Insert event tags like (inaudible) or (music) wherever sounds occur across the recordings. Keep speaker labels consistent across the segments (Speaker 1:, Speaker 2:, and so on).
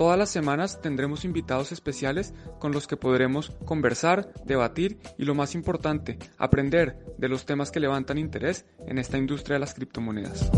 Speaker 1: Todas las semanas tendremos invitados especiales con los que podremos conversar, debatir y lo más importante, aprender de los temas que levantan interés en esta industria de las criptomonedas.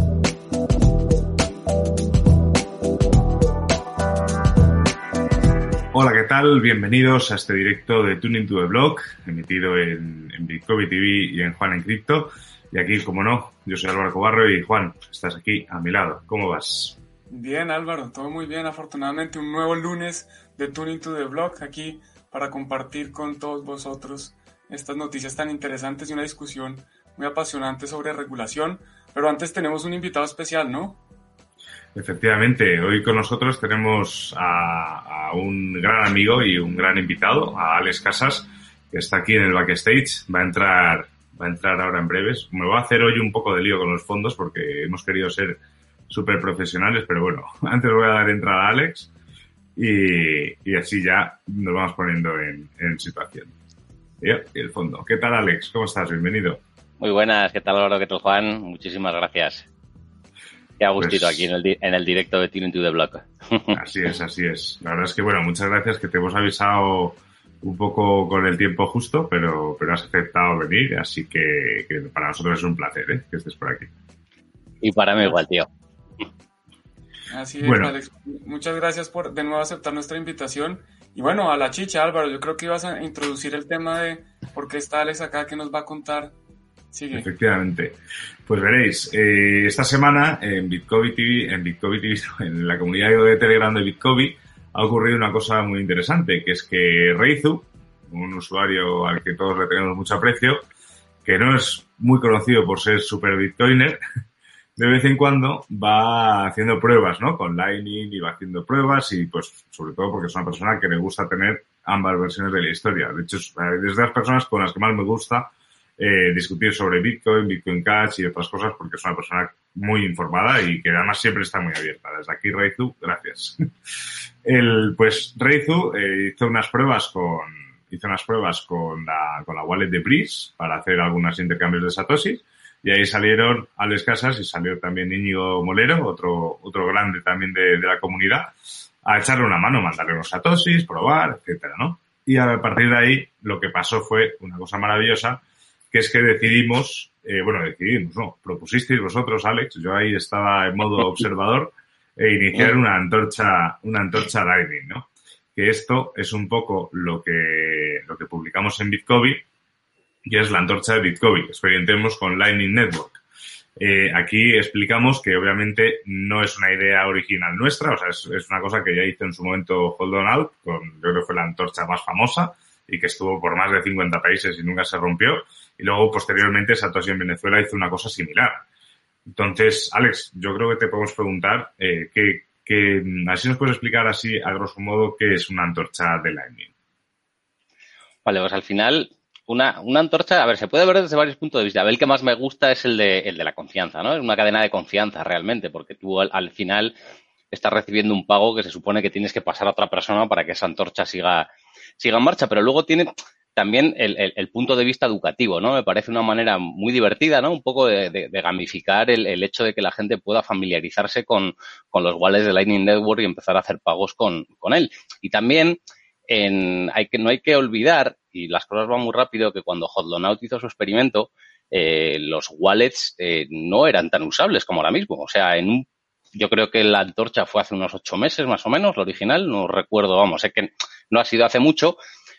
Speaker 2: Hola, ¿qué tal? Bienvenidos a este directo de Tuning to the Blog, emitido en, en Bitcoin TV y en Juan en Cripto. Y aquí, como no, yo soy Álvaro Cobarro y Juan, estás aquí a mi lado. ¿Cómo vas?
Speaker 1: Bien, Álvaro, todo muy bien. Afortunadamente, un nuevo lunes de Tuning to the Blog aquí para compartir con todos vosotros estas noticias tan interesantes y una discusión muy apasionante sobre regulación. Pero antes tenemos un invitado especial, ¿no?
Speaker 2: Efectivamente, hoy con nosotros tenemos a, a, un gran amigo y un gran invitado, a Alex Casas, que está aquí en el backstage. Va a entrar, va a entrar ahora en breves. Me va a hacer hoy un poco de lío con los fondos porque hemos querido ser súper profesionales, pero bueno, (laughs) antes voy a dar entrada a Alex y, y así ya nos vamos poniendo en, en situación. Y el fondo. ¿Qué tal, Alex? ¿Cómo estás? Bienvenido.
Speaker 3: Muy buenas. ¿Qué tal, Álvaro? ¿Qué tal, Juan? Muchísimas gracias. Qué gustito pues, aquí en el, en el directo de Tuning to the Block. (laughs)
Speaker 2: Así es, así es. La verdad es que, bueno, muchas gracias que te hemos avisado un poco con el tiempo justo, pero, pero has aceptado venir, así que, que para nosotros es un placer ¿eh? que estés por aquí.
Speaker 3: Y para mí igual, tío.
Speaker 1: Así es, bueno. Alex. Muchas gracias por de nuevo aceptar nuestra invitación. Y bueno, a la chicha, Álvaro, yo creo que ibas a introducir el tema de por qué está Alex acá, que nos va a contar. Sigue.
Speaker 2: Efectivamente. Pues veréis, eh, esta semana en Bitcoin TV, en Bitcoin TV, (laughs) en la comunidad de Telegram de Bitcoin, ha ocurrido una cosa muy interesante, que es que Reizu, un usuario al que todos le tenemos mucho aprecio, que no es muy conocido por ser super bitcoiner, (laughs) de vez en cuando va haciendo pruebas, ¿no? Con Lightning y va haciendo pruebas y pues sobre todo porque es una persona que le gusta tener ambas versiones de la historia. De hecho, es de las personas con las que más me gusta eh, discutir sobre Bitcoin, Bitcoin Cash y otras cosas porque es una persona muy informada y que además siempre está muy abierta. Desde aquí, Reizu, gracias. (laughs) El, pues Reizu eh, hizo unas pruebas con, hizo unas pruebas con la, con la wallet de Breeze para hacer algunos intercambios de satoshis y ahí salieron Alex Casas y salió también Íñigo Molero, otro, otro grande también de, de la comunidad, a echarle una mano, mandarle unos satosis, probar, etcétera, ¿no? Y a partir de ahí lo que pasó fue una cosa maravillosa, que es que decidimos, eh, bueno, decidimos, no, propusisteis vosotros, Alex, yo ahí estaba en modo (laughs) observador, e iniciar una antorcha, una antorcha Lightning, ¿no? Que esto es un poco lo que, lo que publicamos en Bitcoin, y es la antorcha de Bitcoin. Experimentemos con Lightning Network. Eh, aquí explicamos que obviamente no es una idea original nuestra, o sea, es, es, una cosa que ya hizo en su momento Hold On con, yo creo que fue la antorcha más famosa y que estuvo por más de 50 países y nunca se rompió. Y luego, posteriormente, Satoshi en Venezuela hizo una cosa similar. Entonces, Alex, yo creo que te podemos preguntar eh, que, que, así nos puedes explicar así, a grosso modo, qué es una antorcha de Lightning.
Speaker 3: Vale, pues al final una, antorcha, a ver, se puede ver desde varios puntos de vista. El que más me gusta es el de, el de la confianza, ¿no? Es una cadena de confianza realmente, porque tú al, al, final estás recibiendo un pago que se supone que tienes que pasar a otra persona para que esa antorcha siga, siga en marcha. Pero luego tiene también el, el, punto de vista educativo, ¿no? Me parece una manera muy divertida, ¿no? Un poco de, de, de gamificar el, el, hecho de que la gente pueda familiarizarse con, con los wallets de Lightning Network y empezar a hacer pagos con, con él. Y también en, hay que, no hay que olvidar, y las cosas van muy rápido, que cuando Hotlonaut hizo su experimento, eh, los wallets eh, no eran tan usables como ahora mismo. O sea, en un yo creo que la antorcha fue hace unos ocho meses más o menos, la original, no recuerdo, vamos, sé que no ha sido hace mucho,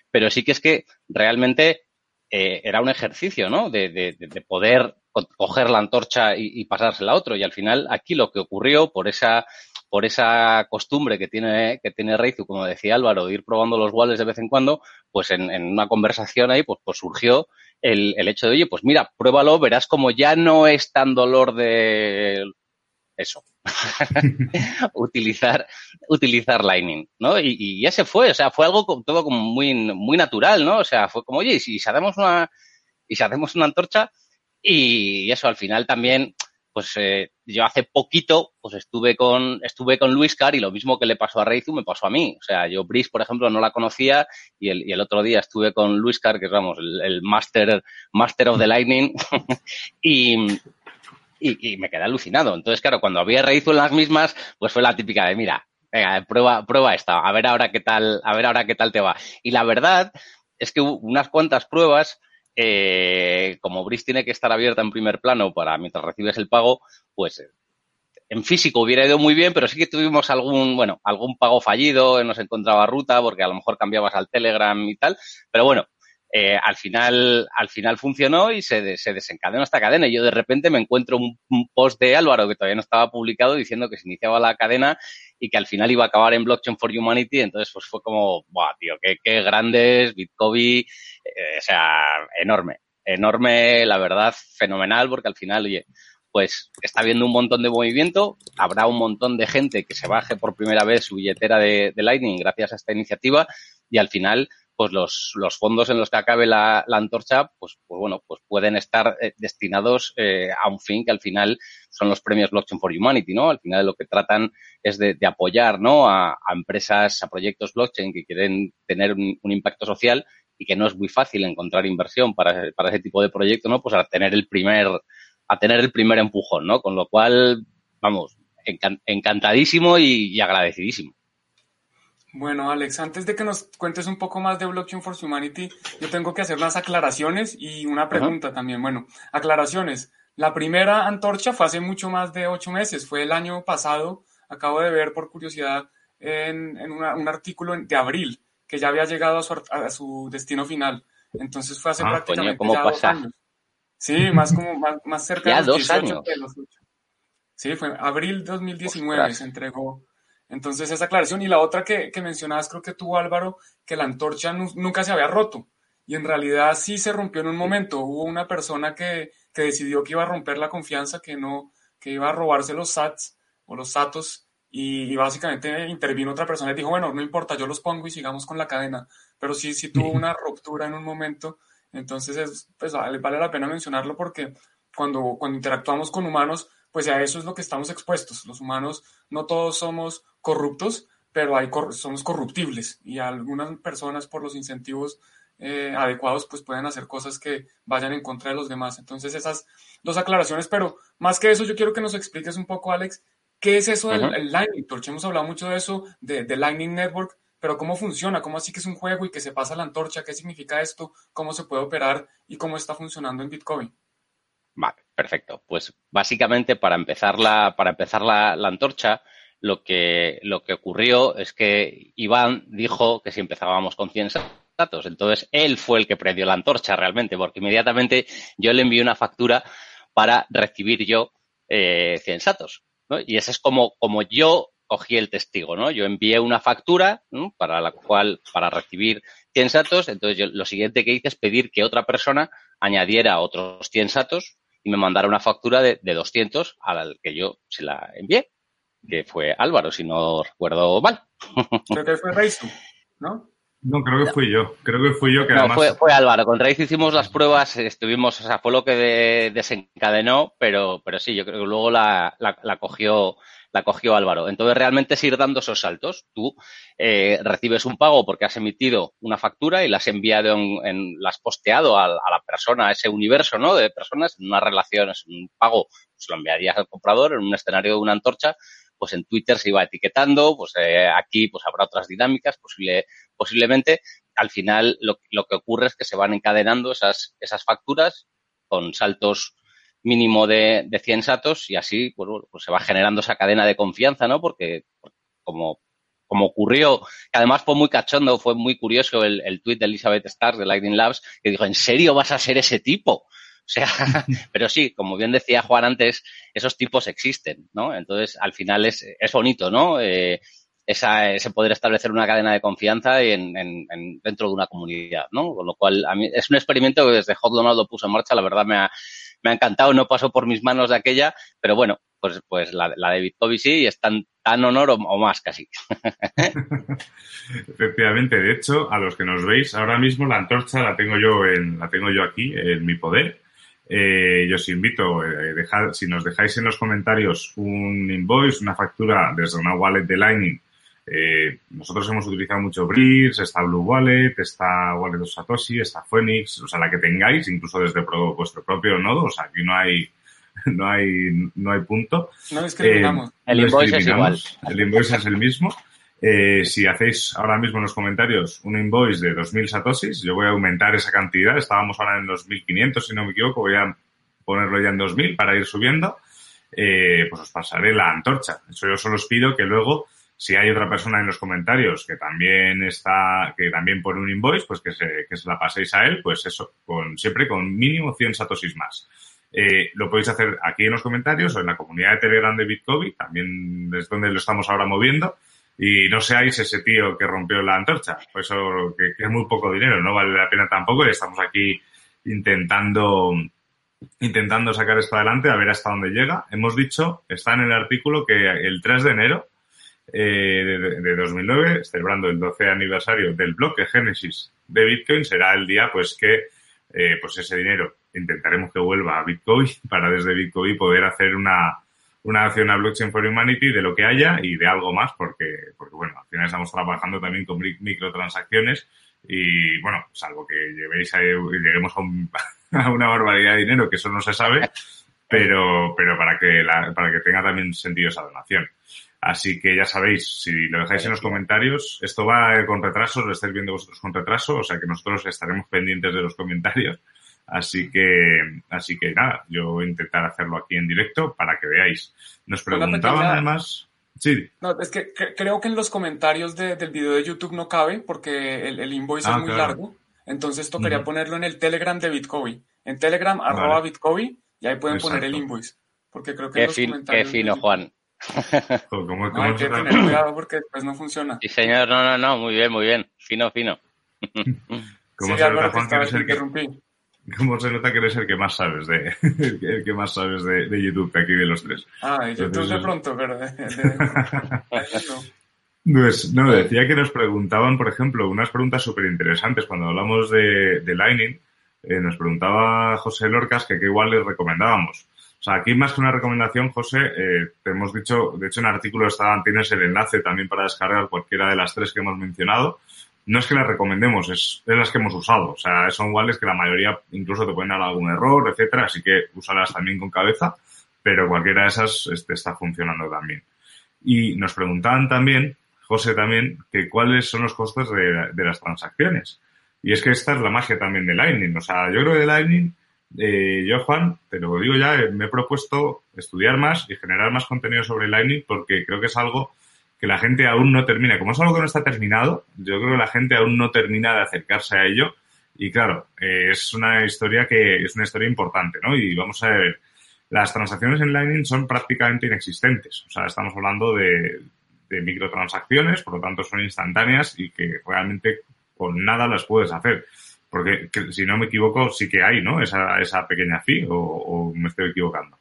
Speaker 3: pero sí que es que realmente eh, era un ejercicio, ¿no? De, de, de poder coger la antorcha y, pasársela a otro. Y al final, aquí lo que ocurrió por esa, por esa costumbre que tiene, que tiene Reizu, como decía Álvaro, de ir probando los walls de vez en cuando, pues en, en una conversación ahí, pues, pues surgió el, el, hecho de, oye, pues mira, pruébalo, verás como ya no es tan dolor de eso. (laughs) utilizar, utilizar Lightning, ¿no? Y, y, ese fue, o sea, fue algo todo como muy, muy natural, ¿no? O sea, fue como, oye, y si hacemos una, y si hacemos una antorcha, y eso al final también, pues eh, yo hace poquito, pues estuve con, estuve con Luis Car y lo mismo que le pasó a Reizu me pasó a mí. O sea, yo Brice, por ejemplo, no la conocía y el, el otro día estuve con Luis Car, que es, vamos, el, el master, master of the lightning, (laughs) y, y, y, me quedé alucinado. Entonces, claro, cuando había Reizu en las mismas, pues fue la típica de, mira, venga, prueba, prueba esta, a ver ahora qué tal, a ver ahora qué tal te va. Y la verdad es que unas cuantas pruebas, eh, como Brice tiene que estar abierta en primer plano para mientras recibes el pago, pues en físico hubiera ido muy bien, pero sí que tuvimos algún, bueno, algún pago fallido, no se encontraba ruta porque a lo mejor cambiabas al Telegram y tal, pero bueno, eh, al final, al final funcionó y se, se, desencadenó esta cadena. Y yo de repente me encuentro un, un, post de Álvaro que todavía no estaba publicado diciendo que se iniciaba la cadena y que al final iba a acabar en Blockchain for Humanity. Entonces, pues fue como, ¡buah, tío! ¡Qué, qué grandes! Bitcoin, eh, o sea, enorme. Enorme, la verdad, fenomenal, porque al final, oye, pues está habiendo un montón de movimiento, habrá un montón de gente que se baje por primera vez su billetera de, de Lightning gracias a esta iniciativa y al final pues los, los fondos en los que acabe la, la antorcha, pues, pues, bueno, pues pueden estar eh, destinados eh, a un fin que al final son los premios Blockchain for Humanity, ¿no? Al final lo que tratan es de, de apoyar, ¿no? A, a, empresas, a proyectos blockchain que quieren tener un, un, impacto social y que no es muy fácil encontrar inversión para, para ese tipo de proyecto, ¿no? Pues a tener el primer, a tener el primer empujón, ¿no? Con lo cual, vamos, encantadísimo y, y agradecidísimo.
Speaker 1: Bueno, Alex, antes de que nos cuentes un poco más de Blockchain for Humanity, yo tengo que hacer unas aclaraciones y una pregunta también. Bueno, aclaraciones. La primera antorcha fue hace mucho más de ocho meses, fue el año pasado. Acabo de ver por curiosidad en, en una, un artículo de abril que ya había llegado a su, a su destino final. Entonces fue hace ah, prácticamente
Speaker 3: coño,
Speaker 1: ya dos años. Sí, más como más, más cerca
Speaker 3: ya
Speaker 1: de los
Speaker 3: dos
Speaker 1: 18
Speaker 3: años.
Speaker 1: de los 8. Sí, fue abril 2019 Ostras. se entregó entonces, esa aclaración. Y la otra que, que mencionabas, creo que tuvo Álvaro, que la antorcha nu nunca se había roto. Y en realidad sí se rompió en un momento. Hubo una persona que, que decidió que iba a romper la confianza, que no, que iba a robarse los sats o los satos. Y, y, básicamente intervino otra persona y dijo, bueno, no importa, yo los pongo y sigamos con la cadena. Pero sí, sí tuvo una ruptura en un momento. Entonces, es, pues vale, vale la pena mencionarlo porque cuando, cuando interactuamos con humanos, pues a eso es lo que estamos expuestos. Los humanos no todos somos corruptos, pero hay cor somos corruptibles y algunas personas por los incentivos eh, adecuados pues pueden hacer cosas que vayan en contra de los demás. Entonces esas dos aclaraciones, pero más que eso yo quiero que nos expliques un poco, Alex, ¿qué es eso del uh -huh. Lightning Torch? Hemos hablado mucho de eso, de, de Lightning Network, pero ¿cómo funciona? ¿Cómo así que es un juego y que se pasa la antorcha? ¿Qué significa esto? ¿Cómo se puede operar? ¿Y cómo está funcionando en Bitcoin?
Speaker 3: Vale, perfecto. Pues básicamente para empezar la, para empezar la, antorcha, lo que, lo que ocurrió es que Iván dijo que si empezábamos con 100 datos, entonces él fue el que prendió la antorcha realmente, porque inmediatamente yo le envié una factura para recibir yo eh, 100 satos. ¿no? Y ese es como, como yo cogí el testigo, ¿no? Yo envié una factura para la cual, para recibir 100 satos, entonces yo, lo siguiente que hice es pedir que otra persona añadiera otros 100 satos y me mandara una factura de, de 200 al que yo se la envié, que fue Álvaro, si no recuerdo mal.
Speaker 1: Fue ¿no?
Speaker 2: No, creo que fui yo. Creo que fui yo que
Speaker 3: no,
Speaker 2: además...
Speaker 3: fue, fue Álvaro. Con Raíz hicimos las pruebas, estuvimos, o sea, fue lo que de, desencadenó, pero, pero sí, yo creo que luego la, la, la cogió la cogió Álvaro. Entonces, realmente es ir dando esos saltos. Tú eh, recibes un pago porque has emitido una factura y la has enviado, en, en la has posteado a, a, la persona, a ese universo ¿no? de personas, en una relación, es un pago, pues lo enviarías al comprador en un escenario de una antorcha, pues en Twitter se iba etiquetando, pues eh, aquí pues habrá otras dinámicas, posible, posiblemente. Al final lo, que ocurre es que se van encadenando esas, facturas con saltos mínimo de, de 100 satos y así pues, pues se va generando esa cadena de confianza, ¿no? Porque como, como ocurrió, que además fue muy cachondo, fue muy curioso el, el tuit de Elizabeth Starr de Lightning Labs, que dijo, ¿en serio vas a ser ese tipo? (laughs) O sea, (laughs) pero sí, como bien decía Juan antes, esos tipos existen, ¿no? Entonces, al final es, es bonito, ¿no? Eh, esa, ese poder establecer una cadena de confianza en, en, dentro de una comunidad, ¿no? Con lo cual, a mí es un experimento que desde Hot Donald lo puso en marcha, la verdad me ha, me ha encantado, no pasó por mis manos de aquella, pero bueno, pues, pues la, la de Bitcoin sí y es tan, tan honor o, o más casi. (laughs)
Speaker 2: Efectivamente, de hecho, a los que nos veis, ahora mismo la antorcha la tengo yo en, la tengo yo aquí en mi poder. Eh, yo os invito, eh, dejar, si nos dejáis en los comentarios un invoice, una factura desde una wallet de Lightning eh, nosotros hemos utilizado mucho Breeze, está Blue Wallet, está Wallet de Satoshi, está Phoenix, o sea, la que tengáis, incluso desde pro, vuestro propio nodo, o sea, aquí no hay, (laughs) no hay, no hay punto.
Speaker 1: No discriminamos.
Speaker 3: Eh, el invoice es igual.
Speaker 2: El invoice es el mismo. Eh, si hacéis ahora mismo en los comentarios un invoice de 2.000 satoshis, yo voy a aumentar esa cantidad. Estábamos ahora en 2.500, si no me equivoco, voy a ponerlo ya en 2.000 para ir subiendo. Eh, pues os pasaré la antorcha. Eso yo solo os pido que luego si hay otra persona en los comentarios que también está, que también pone un invoice, pues que se, que se la paséis a él, pues eso, con, siempre con mínimo 100 satosis más. Eh, lo podéis hacer aquí en los comentarios o en la comunidad de Telegram de Bitcoin, también es donde lo estamos ahora moviendo. Y no seáis ese tío que rompió la antorcha, pues eso que, que es muy poco dinero, no vale la pena tampoco y estamos aquí intentando intentando sacar esto adelante, a ver hasta dónde llega. Hemos dicho, está en el artículo que el 3 de enero eh, de, de, 2009, celebrando el 12 aniversario del bloque Génesis de Bitcoin, será el día pues que eh, pues ese dinero intentaremos que vuelva a Bitcoin (laughs) para desde Bitcoin poder hacer una, una acción a Blockchain for Humanity de lo que haya y de algo más porque, porque bueno, al final estamos trabajando también con microtransacciones y bueno, salvo que llevéis a, lleguemos a, un, (laughs) a una barbaridad de dinero, que eso no se sabe, pero, pero para que la, para que tenga también sentido esa donación. Así que ya sabéis, si lo dejáis en los comentarios, esto va con retraso, lo estáis viendo vosotros con retraso, o sea que nosotros estaremos pendientes de los comentarios. Así que, así que nada, yo voy a intentar hacerlo aquí en directo para que veáis. Nos preguntaban pequeña... además. Sí.
Speaker 1: No, es que, creo que en los comentarios de, del video de YouTube no cabe porque el, el invoice ah, es muy claro. largo. Entonces tocaría uh -huh. ponerlo en el Telegram de Bitcoin. En Telegram, vale. arroba Bitcoin, y ahí pueden Exacto. poner el invoice. Porque creo que
Speaker 3: qué, fin, qué fino, Juan. (laughs)
Speaker 1: ¿Cómo, cómo no, hay que tener cuidado porque después no funciona.
Speaker 3: Sí, señor, no, no, no, muy bien, muy bien. Fino, fino. (laughs)
Speaker 2: ¿Cómo,
Speaker 1: sí,
Speaker 2: se
Speaker 1: Álvaro,
Speaker 2: Juan, que, ¿Cómo se nota que eres el que más sabes de, el que más sabes de, de YouTube de aquí de los tres?
Speaker 1: Ah, YouTube Entonces, de pronto, pero de, de...
Speaker 2: Pues, no, decía que nos preguntaban, por ejemplo, unas preguntas súper interesantes cuando hablamos de, de Lightning. Eh, nos preguntaba José Lorcas que qué igual les recomendábamos. O sea, aquí más que una recomendación, José, eh, te hemos dicho, de hecho en el artículo está, tienes el enlace también para descargar cualquiera de las tres que hemos mencionado. No es que las recomendemos, es, es las que hemos usado. O sea, son iguales que la mayoría incluso te pueden dar algún error, etcétera, así que úsalas también con cabeza, pero cualquiera de esas este, está funcionando también. Y nos preguntaban también, José también, que cuáles son los costes de, de las transacciones. Y es que esta es la magia también de Lightning. O sea, yo creo que Lightning eh, yo, Juan, te lo digo ya, eh, me he propuesto estudiar más y generar más contenido sobre Lightning porque creo que es algo que la gente aún no termina. Como es algo que no está terminado, yo creo que la gente aún no termina de acercarse a ello. Y claro, eh, es una historia que es una historia importante, ¿no? Y vamos a ver, las transacciones en Lightning son prácticamente inexistentes. O sea, estamos hablando de, de microtransacciones, por lo tanto son instantáneas y que realmente con nada las puedes hacer. Porque que, si no me equivoco, sí que hay, ¿no? Esa, esa pequeña fee, o, me estoy equivocando.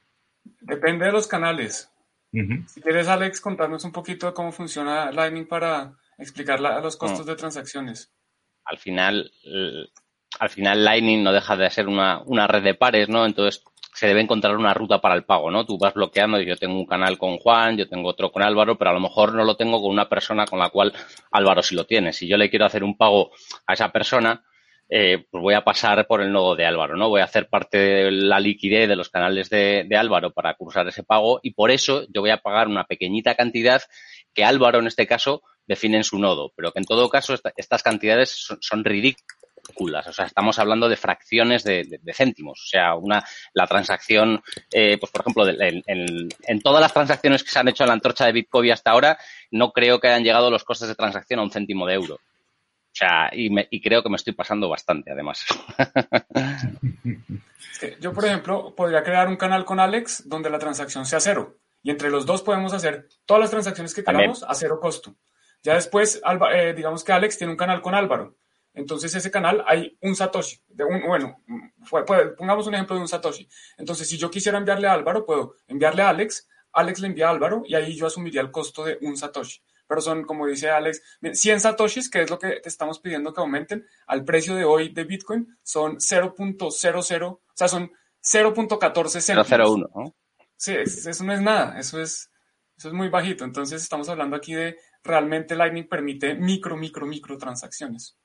Speaker 1: Depende de los canales. Uh -huh. Si quieres, Alex, contarnos un poquito de cómo funciona Lightning para explicar la, los costos no. de transacciones.
Speaker 3: Al final, al final Lightning no deja de ser una, una red de pares, ¿no? Entonces se debe encontrar una ruta para el pago, ¿no? Tú vas bloqueando y yo tengo un canal con Juan, yo tengo otro con Álvaro, pero a lo mejor no lo tengo con una persona con la cual Álvaro sí lo tiene. Si yo le quiero hacer un pago a esa persona, eh, pues voy a pasar por el nodo de Álvaro, ¿no? Voy a hacer parte de la liquidez de los canales de, de, Álvaro para cursar ese pago y por eso yo voy a pagar una pequeñita cantidad que Álvaro en este caso define en su nodo, pero que en todo caso esta, estas cantidades son, ridículas o sea, estamos hablando de fracciones de, céntimos, o sea, una la transacción, eh, pues por ejemplo, en, todas las transacciones que se han hecho en la antorcha de Bitcoin hasta ahora, no creo que hayan llegado los costes de transacción a un céntimo de euro. O sea, y, y creo que me estoy pasando bastante, además. (laughs)
Speaker 1: Yo, por ejemplo, podría crear un canal con Alex donde la transacción sea cero. Y entre los dos podemos hacer todas las transacciones que queramos a cero costo. Ya después, eh, digamos que Alex tiene un canal con Álvaro. Entonces, ese canal hay un Satoshi. De un, bueno, pongamos un ejemplo de un Satoshi. Entonces, si yo quisiera enviarle a Álvaro, puedo enviarle a Alex, Alex le envía a Álvaro y ahí yo asumiría el costo de un Satoshi. Pero son, como dice Alex, 100 Satoshis, que es lo que te estamos pidiendo que aumenten al precio de hoy de Bitcoin, son 0.00, o sea, son 0.14 céntimos.
Speaker 3: 001, ¿no?
Speaker 1: Sí, eso no es nada, eso es, eso es muy bajito. Entonces, estamos hablando aquí de realmente Lightning permite micro, micro, micro transacciones.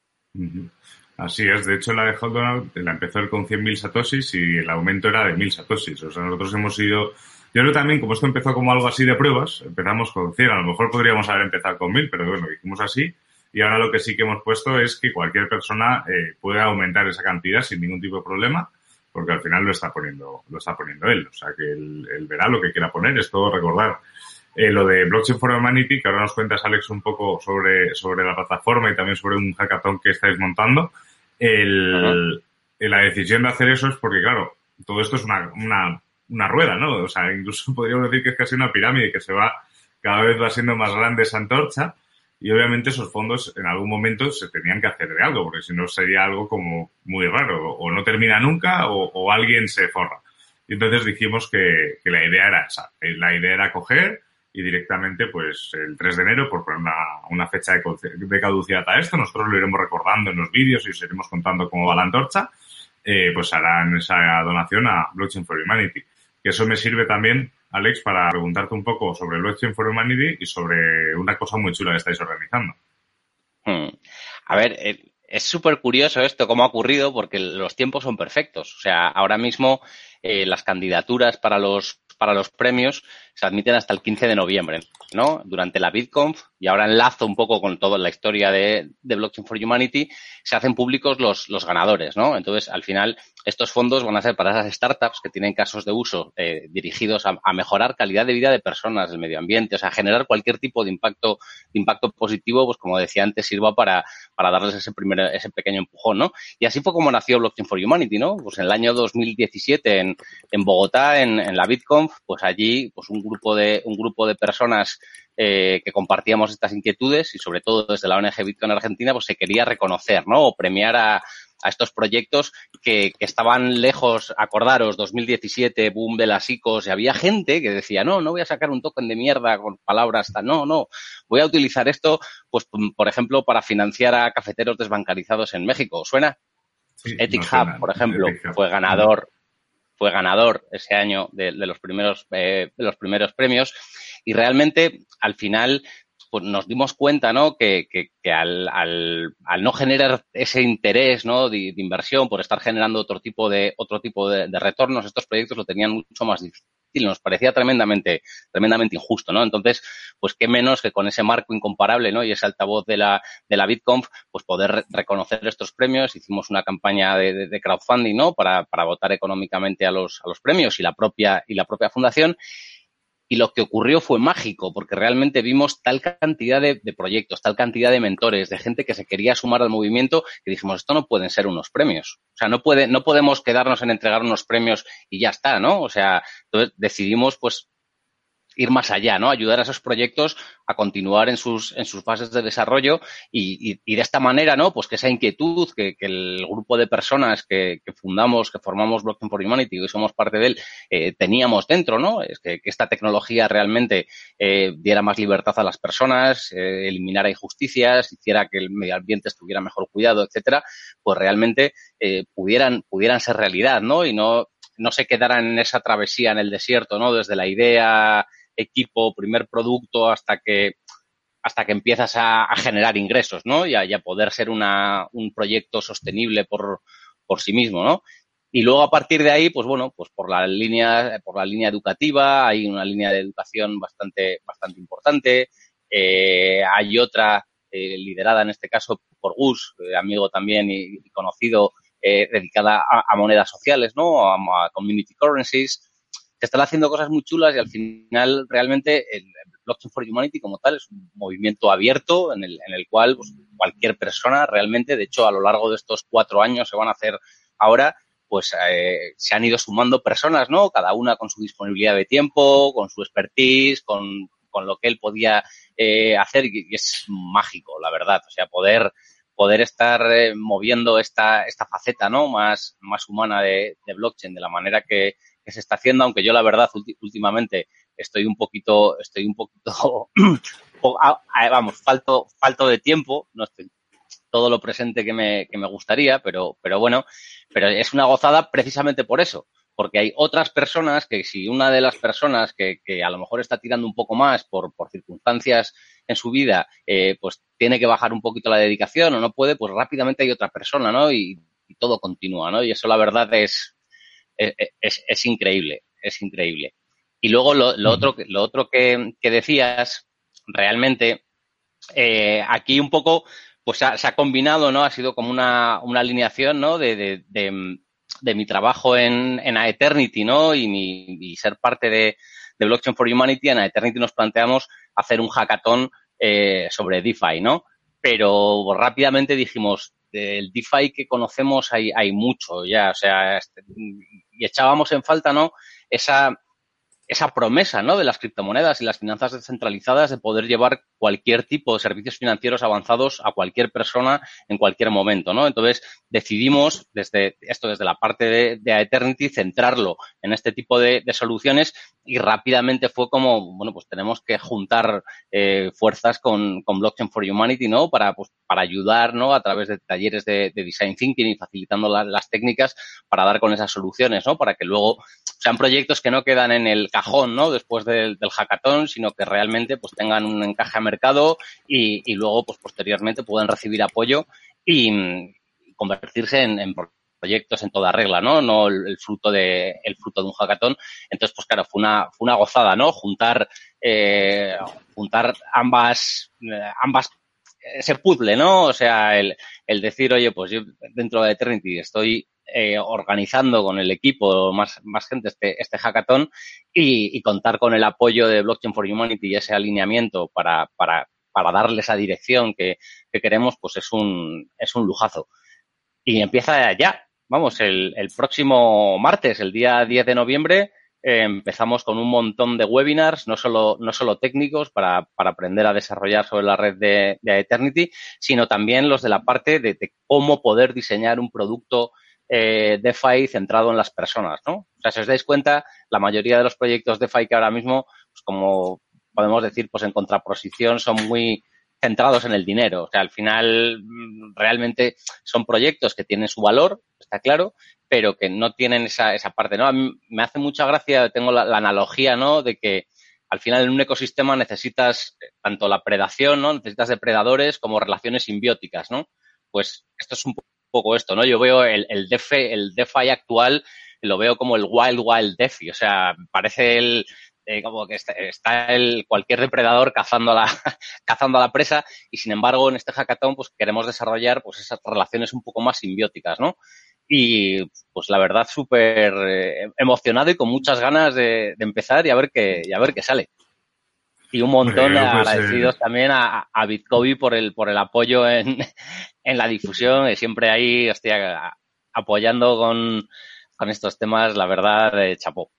Speaker 2: Así es, de hecho la de Holdon la empezó con 100.000 satoshis y el aumento era de 1.000 satoshis. O sea, nosotros hemos ido, yo creo también, como esto empezó como algo así de pruebas, empezamos con 100, a lo mejor podríamos haber empezado con 1.000, pero bueno, hicimos así. Y ahora lo que sí que hemos puesto es que cualquier persona eh, puede aumentar esa cantidad sin ningún tipo de problema, porque al final lo está poniendo, lo está poniendo él. O sea, que él, él verá lo que quiera poner, es todo recordar eh, lo de Blockchain for Humanity, que ahora nos cuentas, Alex, un poco sobre, sobre la plataforma y también sobre un hackathon que estáis montando. El, la decisión de hacer eso es porque, claro, todo esto es una, una, una rueda, ¿no? O sea, incluso (laughs) podríamos decir que es casi una pirámide que se va, cada vez va siendo más grande esa antorcha. Y obviamente esos fondos en algún momento se tenían que hacer de algo, porque si no sería algo como muy raro. O no termina nunca o, alguien se forra. Y entonces dijimos que, la idea era esa. La idea era coger, y directamente, pues el 3 de enero, por poner una, fecha de, caducidad a esto, nosotros lo iremos recordando en los vídeos y os iremos contando cómo va la antorcha, eh, pues harán esa donación a Blockchain for Humanity. Eso me sirve también, Alex, para preguntarte un poco sobre Blockchain for Humanity y sobre una cosa muy chula que estáis organizando.
Speaker 3: Hmm. A ver, eh, es súper curioso esto, cómo ha ocurrido, porque los tiempos son perfectos. O sea, ahora mismo eh, las candidaturas para los para los premios se admiten hasta el 15 de noviembre, ¿no? Durante la BitConf, y ahora enlazo un poco con toda la historia de, Blockchain for Humanity, se hacen públicos los, los ganadores, ¿no? Entonces, al final, estos fondos van a ser para esas startups que tienen casos de uso eh, dirigidos a, mejorar calidad de vida de personas, del medio ambiente, o sea, generar cualquier tipo de impacto, de impacto positivo, pues como decía antes, sirva para, para darles ese primer, ese pequeño empujón, ¿no? Y así fue como nació Blockchain for Humanity, ¿no? Pues en el año 2017 en, en Bogotá, en, en la BitConf, pues allí, pues un grupo de, un grupo de personas eh, que compartíamos estas inquietudes y sobre todo desde la ONG Bitcoin Argentina, pues se quería reconocer, ¿no? O premiar a, a estos proyectos que, que, estaban lejos, acordaros, 2017, boom de las ICOs, y había gente que decía, no, no voy a sacar un token de mierda con palabras, no, no, voy a utilizar esto, pues, por ejemplo, para financiar a cafeteros desbancarizados en México. ¿Suena? Sí, Ethic Hub, por ejemplo, fue ganador fue ganador ese año de, los primeros eh, de los primeros premios y realmente al final pues nos dimos cuenta, ¿no? Que, que, al, al, al, no generar ese interés, ¿no? De, inversión por estar generando otro tipo de otro tipo de, retornos, estos proyectos lo tenían mucho más Nos parecía tremendamente, tremendamente injusto, ¿no? Entonces, pues qué menos que con ese marco incomparable, ¿no? Y ese altavoz de la, de la BitConf, pues poder reconocer estos premios. Hicimos una campaña de, de crowdfunding, ¿no? Para, para votar económicamente a los, a los premios y la propia, y la propia fundación y lo que ocurrió fue mágico, porque realmente vimos tal cantidad de, proyectos, tal cantidad de mentores, de gente que se quería sumar al movimiento, que dijimos, esto no pueden ser unos premios. O sea, no puede, no podemos quedarnos en entregar unos premios y ya está, ¿no? O sea, entonces decidimos, pues, ir más allá, ¿no? Ayudar a esos proyectos a continuar en sus, en sus fases de desarrollo y, y, y de esta manera, ¿no? Pues que esa inquietud que, que el grupo de personas que, que, fundamos, que formamos Blockchain for Humanity y somos parte de él, eh, teníamos dentro, ¿no? Es que, que esta tecnología realmente eh, diera más libertad a las personas, eh, eliminara injusticias, hiciera que el medio ambiente estuviera mejor cuidado, etcétera, pues realmente eh, pudieran, pudieran ser realidad, ¿no? Y no, no se quedaran en esa travesía en el desierto, ¿no? Desde la idea equipo, primer producto, hasta que hasta que empiezas a, generar ingresos, ¿no? Y a, poder ser una, un proyecto sostenible por, por sí mismo, ¿no? Y luego a partir de ahí, pues bueno, pues por la línea, por la línea educativa, hay una línea de educación bastante, bastante importante. Eh, hay otra liderada en este caso por Gus, amigo también y, conocido, dedicada a, monedas sociales, ¿no? A, community currencies. Se están haciendo cosas muy chulas y al final realmente el Blockchain for Humanity como tal es un movimiento abierto en el, en el cual pues, cualquier persona realmente, de hecho a lo largo de estos cuatro años se van a hacer ahora, pues eh, se han ido sumando personas, ¿no? Cada una con su disponibilidad de tiempo, con su expertise, con, con lo que él podía eh, hacer y, es mágico, la verdad. O sea, poder poder estar eh, moviendo esta, esta faceta, ¿no? Más, más humana de, de blockchain de la manera que, que, se está haciendo, aunque yo la verdad últimamente estoy un poquito, estoy un poquito, (clears throat) vamos, falto, falto de tiempo, no estoy todo lo presente que me, que me gustaría, pero, pero bueno, pero es una gozada precisamente por eso, porque hay otras personas que si una de las personas que, que a lo mejor está tirando un poco más por, por circunstancias en su vida, eh, pues tiene que bajar un poquito la dedicación o no puede, pues rápidamente hay otra persona, ¿no? Y, todo continúa, ¿no? Y eso la verdad es, es, es, increíble, es increíble. Y luego lo, otro, lo otro que, que decías, realmente, eh, aquí un poco pues se ha combinado, ¿no? Ha sido como una, una alineación, ¿no? De, de, mi trabajo en, en Eternity, ¿no? Y, ser parte de, de Blockchain for Humanity. En Eternity nos planteamos hacer un hackathon eh, sobre DeFi, ¿no? Pero rápidamente dijimos, del DeFi que conocemos hay, hay mucho ya, o sea, este, y echábamos en falta, ¿no? Esa, esa promesa ¿no? de las criptomonedas y las finanzas descentralizadas de poder llevar cualquier tipo de servicios financieros avanzados a cualquier persona en cualquier momento, ¿no? Entonces decidimos desde esto, desde la parte de, de Eternity, centrarlo en este tipo de, soluciones y rápidamente fue como, bueno, pues tenemos que juntar eh, fuerzas con, con, Blockchain for Humanity, ¿no? Para, pues, para ayudar, ¿no? A través de talleres de, de Design Thinking y facilitando la, las técnicas para dar con esas soluciones, ¿no? Para que luego sean proyectos que no quedan en el cajón, ¿no? Después del, del hackathon, sino que realmente pues tengan un encaje a mercado y, y luego pues posteriormente puedan recibir apoyo y, convertirse en, en, proyectos en toda regla, ¿no? No el, fruto de el fruto de un hackathon. Entonces, pues claro, fue una fue una gozada, ¿no? Juntar eh, juntar ambas eh, ambas ese puzzle, ¿no? O sea, el, el decir, oye, pues yo dentro de Eternity estoy eh, organizando con el equipo, más, más gente, este, este hackathon y, contar con el apoyo de Blockchain for Humanity y ese alineamiento para, para, para darle esa dirección que, que queremos, pues es un, es un lujazo. Y empieza ya, vamos, el, el próximo martes, el día 10 de noviembre, eh, empezamos con un montón de webinars, no solo, no solo técnicos para, para aprender a desarrollar sobre la red de, Eternity, sino también los de la parte de cómo poder diseñar un producto eh, DeFi centrado en las personas, ¿no? O sea, si os dais cuenta, la mayoría de los proyectos DeFi que ahora mismo, pues como podemos decir, pues en contraposición son muy centrados en el dinero. O sea, al final mm, realmente son proyectos que tienen su valor, está claro, pero que no tienen esa, esa parte, ¿no? A mí me hace mucha gracia, tengo la, la analogía, ¿no? De que al final en un ecosistema necesitas tanto la predación, ¿no? Necesitas depredadores como relaciones simbióticas, ¿no? Pues esto es un poco esto, ¿no? Yo veo el, el, DeFi, el DeFi actual, lo veo como el Wild Wild DeFi, o sea, parece el, eh, como que está, el, cualquier depredador cazando a, la, (laughs) cazando a la presa y sin embargo en este hackathon pues queremos desarrollar pues esas relaciones un poco más simbióticas, ¿no? Y pues la verdad súper eh, emocionado y con muchas ganas de, de, empezar y a ver qué, y a ver qué sale. Y un montón pues, agradecidos eh... también a, a por el, por el apoyo en, (laughs) en la difusión, siempre ahí, hostia, apoyando con, con estos temas, la verdad, de chapó.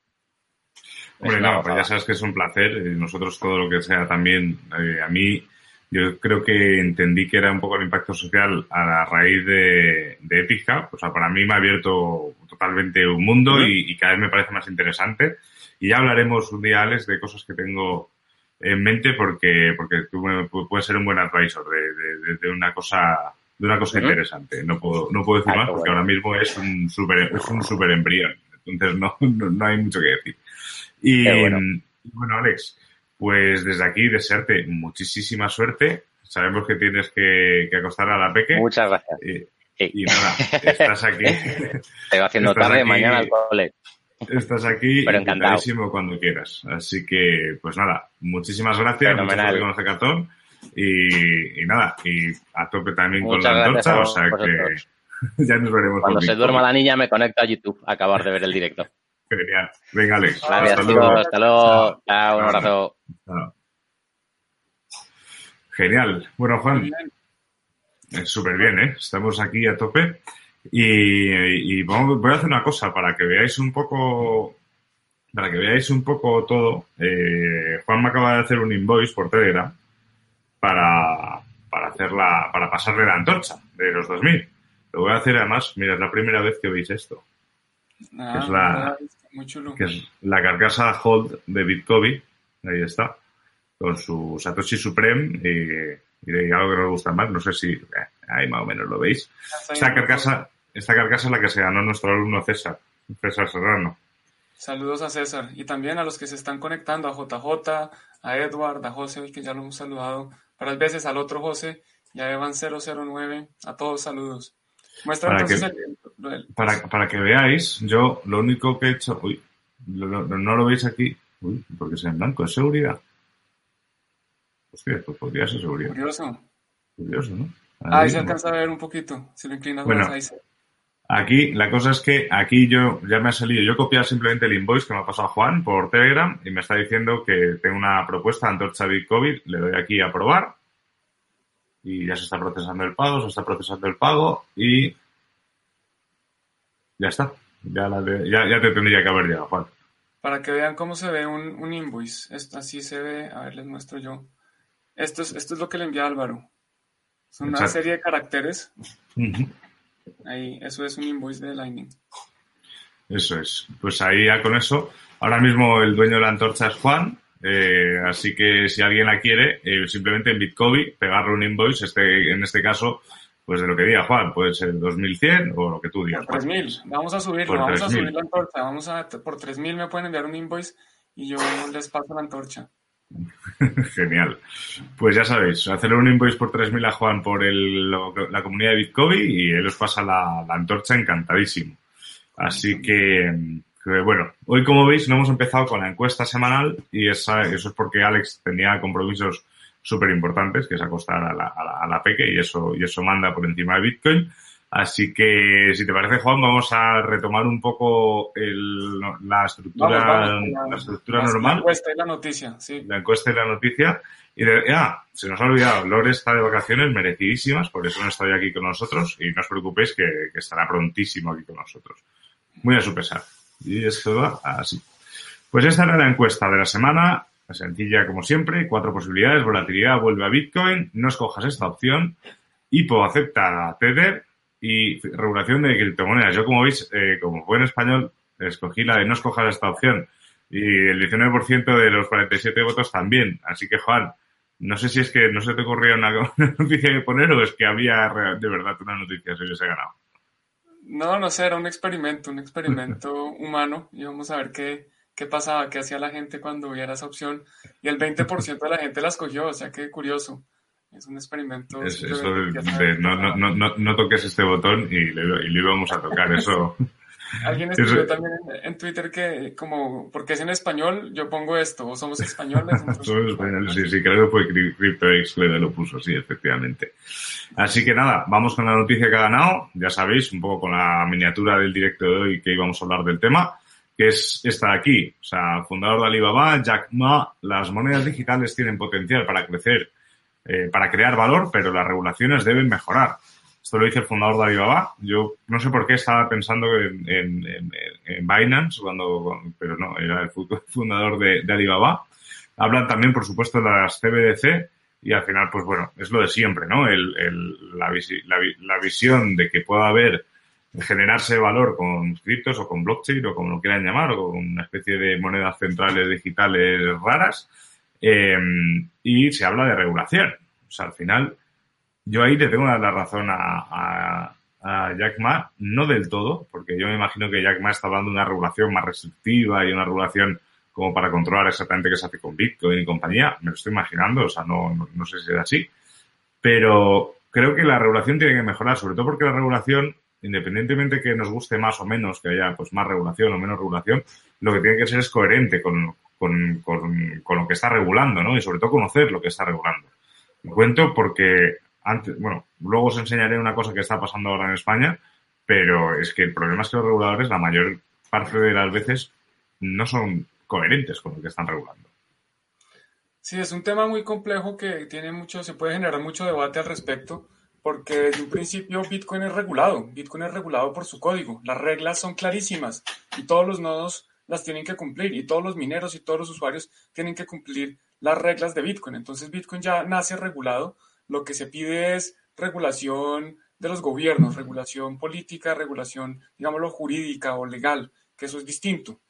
Speaker 2: Hombre, no, pues ya sabes que es un placer. Eh, nosotros todo lo que sea también, eh, a mí, yo creo que entendí que era un poco el impacto social a la raíz de, de Epica. O sea, para mí me ha abierto totalmente un mundo uh -huh. y, y, cada vez me parece más interesante. Y ya hablaremos un día, Alex, de cosas que tengo en mente porque, porque tú puedes ser un buen advisor de, de, de una cosa de una cosa uh -huh. interesante. No puedo, no puedo decir ah, más porque bueno. ahora mismo es un super, es un super embrión. Entonces no, (laughs) no, no hay mucho que decir. Y bueno. bueno, Alex, pues desde aquí desearte muchísima suerte. Sabemos que tienes que, que acostar a la peque.
Speaker 3: Muchas gracias.
Speaker 2: Y, y nada, estás aquí. (laughs)
Speaker 3: Estoy haciendo tarde aquí, mañana al cole.
Speaker 2: Estás aquí (laughs) Pero encantadísimo cuando quieras. Así que, pues nada, muchísimas gracias. Fenomenal. Muchas gracias con el Y, nada, y a tope también con la antorcha, o sea que (laughs) ya nos veremos.
Speaker 3: Cuando se duerma la niña me conecto a YouTube a acabar de ver el directo. (laughs)
Speaker 2: Genial. Venga, Alex.
Speaker 3: Gracias, hasta luego. Hasta luego. Chao, un abrazo.
Speaker 2: Genial. Bueno, Juan, súper bien, ¿eh? Estamos aquí a tope. Y, voy a hacer una cosa para que veáis un poco, para que veáis un poco todo. Eh, Juan me acaba de hacer un invoice por Telegram para, para hacerla, para pasarle la antorcha de los 2000. Lo voy a hacer además, mira, es la primera vez que veis esto. Ah, es la, que es la carcasa Hold de Bitcoin. Ahí está. Con su Satoshi Supreme y, y algo que nos gusta más. No sé si eh, ahí más o menos lo veis. Esta carcasa, esta carcasa es la que se ganó nuestro alumno César, César Serrano.
Speaker 1: Saludos a César y también a los que se están conectando, a JJ, a Edward, a José, que ya lo hemos saludado, varias veces al otro José y a Evan 009, a todos saludos. Muestra
Speaker 2: para, que, para, para, que veáis, yo lo único que he hecho, uy, no lo veis aquí, uy, porque es en blanco, es seguridad. Hostia, pues podría ser seguridad.
Speaker 1: Curioso.
Speaker 2: Curioso, ¿no?
Speaker 1: Ahí, se alcanza a ver un poquito, si lo inclinas
Speaker 2: bueno,
Speaker 1: más ahí.
Speaker 2: Aquí, la cosa es que aquí yo ya me ha salido, yo he copiado simplemente el invoice que me ha pasado Juan por Telegram y me está diciendo que tengo una propuesta Antorcha COVID, le doy aquí a probar y ya se está procesando el pago, se está procesando el pago y ya está. Ya, ya, te tendría que haber llegado, Juan.
Speaker 1: Para que vean cómo se ve un, invoice. Esto así se ve. A ver, les muestro yo. Esto es, esto es lo que le envía Álvaro. Es una serie de caracteres. (laughs) Ahí, eso es un invoice de Lightning.
Speaker 2: Eso es. Pues ahí ya con eso. Ahora mismo el dueño de la antorcha es Juan. Eh, así que si alguien la quiere, eh, simplemente en Bitcoin pegarle un invoice, este, en este caso, pues de lo que diga Juan, puede ser 2100 o lo que tú digas.
Speaker 1: Por 3000, vamos a subirlo, vamos a subir la antorcha, vamos a, por 3000 me pueden enviar un invoice y yo les paso la antorcha. (laughs)
Speaker 2: Genial. Pues ya sabéis, hacerle un invoice por 3.000 a Juan por el, la comunidad de Bitcoin y él os pasa la, antorcha encantadísimo. Así que, bueno, hoy como veis no hemos empezado con la encuesta semanal y esa, eso es porque Alex tenía compromisos súper importantes, que es acostar a la, a, la, peque y eso, y eso manda por encima de Bitcoin. Así que, si te parece, Juan, vamos a retomar un poco el, la estructura, la, estructura normal.
Speaker 1: La encuesta y la noticia, sí.
Speaker 2: La encuesta y la noticia. Y de, ah, se nos ha olvidado, Lore está de vacaciones merecidísimas, por eso no está hoy aquí con nosotros. Y no os preocupéis que, que estará prontísimo aquí con nosotros. Muy a su pesar. Y esto va así. Pues esta era la encuesta de la semana. Sencilla como siempre, cuatro posibilidades, volatilidad vuelve a Bitcoin, no escojas esta opción, HIPO acepta Tether y regulación de criptomonedas. Yo, como veis, eh, como buen español, escogí la de no escojas esta opción. Y el 19% de los 47 votos también. Así que, Juan, no sé si es que no se te ocurría una, (laughs) noticia que poner o es que había de verdad una noticia si hubiese ganado.
Speaker 1: No, no sé, era un experimento, un experimento (laughs) humano y vamos a ver qué, qué pasaba, qué hacía la gente cuando viera esa opción. Y el 20% de la gente la escogió, o sea, qué curioso. Es un experimento.
Speaker 2: Es, eso de, no, no, no, no, toques este botón y le, y le íbamos a tocar. Eso. (laughs)
Speaker 1: Alguien escribió también en, Twitter que, como, porque es en español, yo pongo esto, o somos españoles. (laughs)
Speaker 2: somos españoles, sí, sí, creo que fue CryptoX que lo puso, sí, efectivamente. Así que nada, vamos con la noticia que ha ganado. Ya sabéis, un poco con la miniatura del directo de hoy que íbamos a hablar del tema, que es esta de aquí. O sea, fundador de Alibaba, Jack Ma, las monedas digitales tienen potencial para crecer eh, para crear valor, pero las regulaciones deben mejorar. Esto lo dice el fundador de Alibaba. Yo no sé por qué estaba pensando en, en, Binance, cuando, pero no, era el (laughs) fundador de, Alibaba. Hablan también, por supuesto, de las CBDC y al final, pues bueno, es lo de siempre, ¿no? El, la, la, visión de que pueda haber generarse valor con criptos o con blockchain o como lo quieran llamar o con una especie de monedas centrales digitales raras Em, y se habla de regulación. O sea, al final, yo ahí le tengo la razón a, Jack Ma, no del todo, porque yo me imagino que Jack Ma está de una regulación más restrictiva y una regulación como para controlar exactamente qué se hace con Bitcoin y compañía. Me lo estoy imaginando, o sea, no, no sé si es así. Pero creo que la regulación tiene que mejorar, sobre todo porque la regulación, independientemente que nos guste más o menos, que haya pues más regulación o menos regulación, lo que tiene que ser es coherente con, con, con, lo que está regulando, ¿no? Y sobre todo conocer lo que está regulando. cuento porque antes, bueno, luego os enseñaré una cosa que está pasando ahora en España, pero es que el problema es que los reguladores, la mayor parte de las veces, no son coherentes con lo que están regulando.
Speaker 1: Sí, es un tema muy complejo que tiene mucho, se puede generar mucho debate al respecto, porque desde un principio Bitcoin es regulado. Bitcoin es regulado por su código. Las reglas son clarísimas y todos los nodos las tienen que cumplir y todos los mineros y todos los usuarios tienen que cumplir las reglas de Bitcoin. Entonces Bitcoin ya nace regulado. Lo que se pide es regulación de los gobiernos, regulación política, regulación, digámoslo, jurídica o legal, que eso es distinto.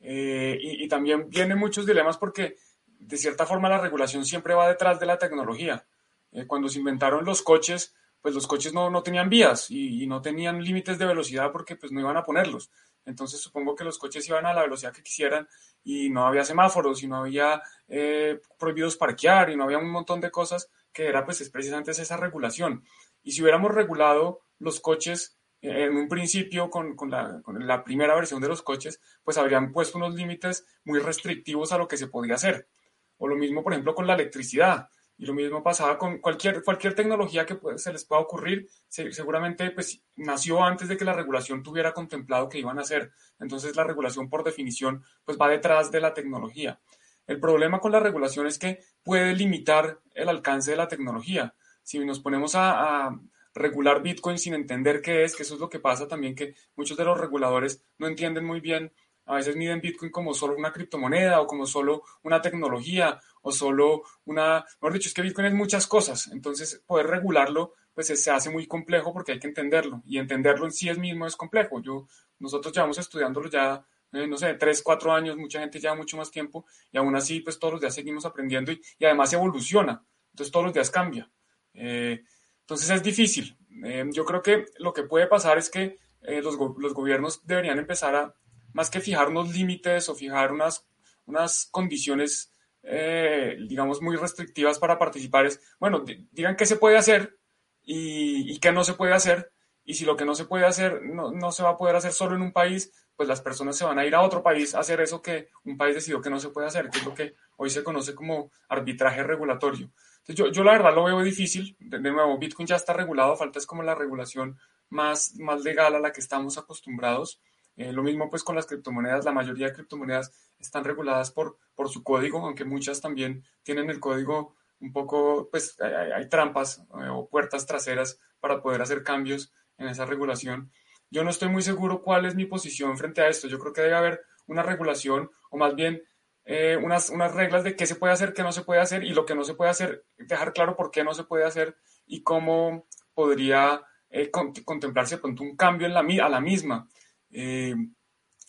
Speaker 1: Eh, y, también vienen muchos dilemas porque, de cierta forma, la regulación siempre va detrás de la tecnología. Eh, cuando se inventaron los coches, pues los coches no, no tenían vías y, y, no tenían límites de velocidad porque pues no iban a ponerlos. Entonces supongo que los coches iban a la velocidad que quisieran y no había semáforos y no había eh, prohibidos parquear y no había un montón de cosas que era pues es precisamente esa regulación. Y si hubiéramos regulado los coches eh, en un principio con, con, la, con, la, primera versión de los coches, pues habrían puesto unos límites muy restrictivos a lo que se podía hacer. O lo mismo, por ejemplo, con la electricidad. Y lo mismo pasaba con cualquier, cualquier tecnología que se les pueda ocurrir, se, seguramente pues, nació antes de que la regulación tuviera contemplado que iban a hacer. Entonces la regulación por definición pues, va detrás de la tecnología. El problema con la regulación es que puede limitar el alcance de la tecnología. Si nos ponemos a, a regular Bitcoin sin entender qué es, que eso es lo que pasa también, que muchos de los reguladores no entienden muy bien a veces miden Bitcoin como solo una criptomoneda o como solo una tecnología o solo una, mejor dicho, es que Bitcoin es muchas cosas, entonces poder regularlo pues se hace muy complejo porque hay que entenderlo y entenderlo en sí mismo es complejo. Yo, nosotros llevamos estudiándolo ya, eh, no sé, tres, cuatro años, mucha gente lleva mucho más tiempo y aún así pues todos los días seguimos aprendiendo y, y además evoluciona, entonces todos los días cambia. Eh, entonces es difícil. Eh, yo creo que lo que puede pasar es que los, los gobiernos deberían empezar a más que fijar unos límites o fijar unas, unas condiciones, eh, digamos, muy restrictivas para participar, es, bueno, digan qué se puede hacer y, qué no se puede hacer. Y si lo que no se puede hacer no, no, se va a poder hacer solo en un país, pues las personas se van a ir a otro país a hacer eso que un país decidió que no se puede hacer, que es lo que hoy se conoce como arbitraje regulatorio. Entonces yo, yo la verdad lo veo difícil. De, de, nuevo, Bitcoin ya está regulado, falta es como la regulación más, más legal a la que estamos acostumbrados. Eh, lo mismo pues con las criptomonedas, la mayoría de criptomonedas están reguladas por, por su código, aunque muchas también tienen el código un poco, pues hay, trampas eh, o puertas traseras para poder hacer cambios en esa regulación. Yo no estoy muy seguro cuál es mi posición frente a esto. Yo creo que debe haber una regulación o más bien eh, unas, unas reglas de qué se puede hacer, qué no se puede hacer y lo que no se puede hacer, dejar claro por qué no se puede hacer y cómo podría eh, contemplarse pronto un cambio en a la misma. Eh,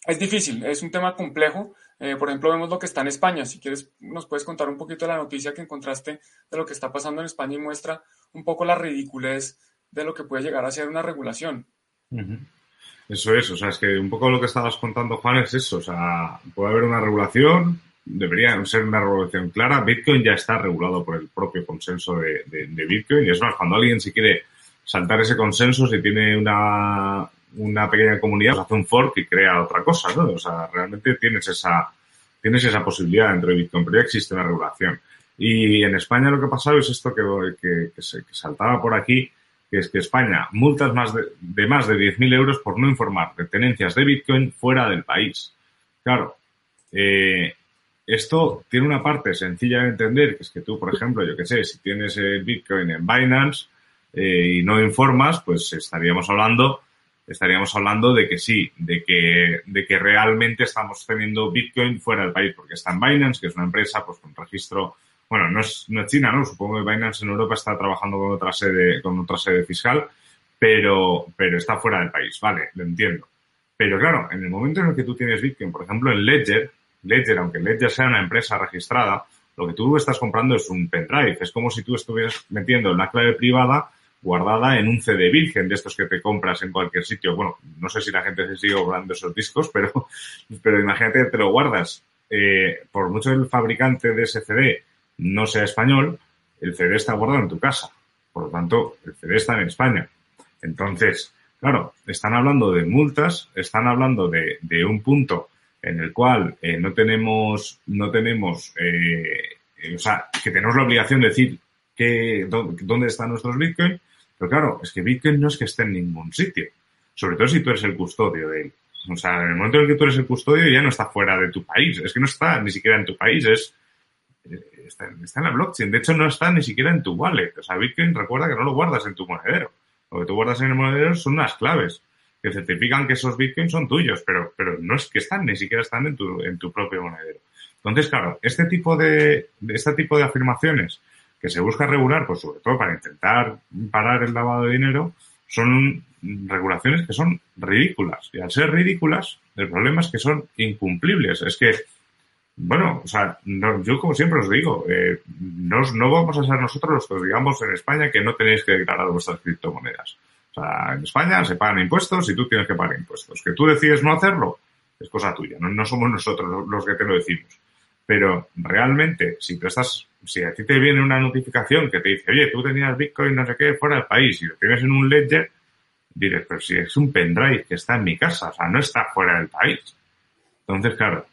Speaker 1: es difícil, es un tema complejo. Eh, por ejemplo, vemos lo que está en España. Si quieres, nos puedes contar un poquito de la noticia que encontraste de lo que está pasando en España y muestra un poco la ridiculez de lo que puede llegar a ser una regulación.
Speaker 2: Eso es, o sea, es que un poco lo que estabas contando, Juan, es eso. O sea, puede haber una regulación, debería ser una regulación clara. Bitcoin ya está regulado por el propio consenso de, de, Bitcoin. Y es más, cuando alguien si quiere saltar ese consenso, si tiene una, una pequeña comunidad hace un fork y crea otra cosa, ¿no? O sea, realmente tienes esa, tienes esa posibilidad dentro de Bitcoin, pero ya existe una regulación. Y en España lo que ha pasado es esto que, que, que, se, que saltaba por aquí, que es que España multas más de, de más de 10.000 euros por no informar de tenencias de Bitcoin fuera del país. Claro, eh, esto tiene una parte sencilla de entender, que es que tú, por ejemplo, yo que sé, si tienes el Bitcoin en Binance eh, y no informas, pues estaríamos hablando estaríamos hablando de que sí, de que, de que realmente estamos teniendo Bitcoin fuera del país, porque está en Binance, que es una empresa pues con registro, bueno, no es, no es China, ¿no? Supongo que Binance en Europa está trabajando con otra sede, con otra sede fiscal, pero, pero está fuera del país, vale, lo entiendo. Pero claro, en el momento en el que tú tienes Bitcoin, por ejemplo, en Ledger, Ledger, aunque Ledger sea una empresa registrada, lo que tú estás comprando es un pendrive. Es como si tú estuvieras metiendo una clave privada guardada en un CD virgen de estos que te compras en cualquier sitio. Bueno, no sé si la gente se sigue guardando esos discos, pero, (laughs) pero imagínate que te lo guardas. Eh, por mucho que el fabricante de ese CD no sea español, el CD está guardado en tu casa. Por lo tanto, el CD está en España. Entonces, claro, están hablando de multas, están hablando de, de un punto en el cual eh, no tenemos, no tenemos, eh, o sea, que tenemos la obligación de decir qué, dónde están nuestros Bitcoin. Pero claro, es que Bitcoin no es que esté en ningún sitio. Sobre todo si tú eres el custodio de él. O sea, en el momento en el que tú eres el custodio ya no está fuera de tu país. Es que no está ni siquiera en tu país, es eh, está, en la blockchain. De hecho, no está ni siquiera en tu wallet. O sea, Bitcoin recuerda que no lo guardas en tu monedero. Lo que tú guardas en el monedero son unas claves que certifican que esos bitcoins son tuyos, pero, pero no es que están, ni siquiera están en tu, en tu propio monedero. Entonces, claro, este tipo de, este tipo de afirmaciones que se busca regular, pues sobre todo para intentar parar el lavado de dinero, son regulaciones que son ridículas. Y al ser ridículas, el problema es que son incumplibles. Es que, bueno, o sea, yo como siempre os digo, eh, no, no vamos a ser nosotros los que os digamos en España que no tenéis que declarar vuestras criptomonedas. O sea, en España se pagan impuestos y tú tienes que pagar impuestos. Que tú decides no hacerlo, es cosa tuya. No, somos nosotros los que te lo decimos. Pero realmente, si tú estás, si a ti te viene una notificación que te dice, oye, tú tenías Bitcoin no sé qué fuera del país y lo tienes en un ledger, dices, pero si es un pendrive que está en mi casa, o sea, no está fuera del país. Entonces, claro,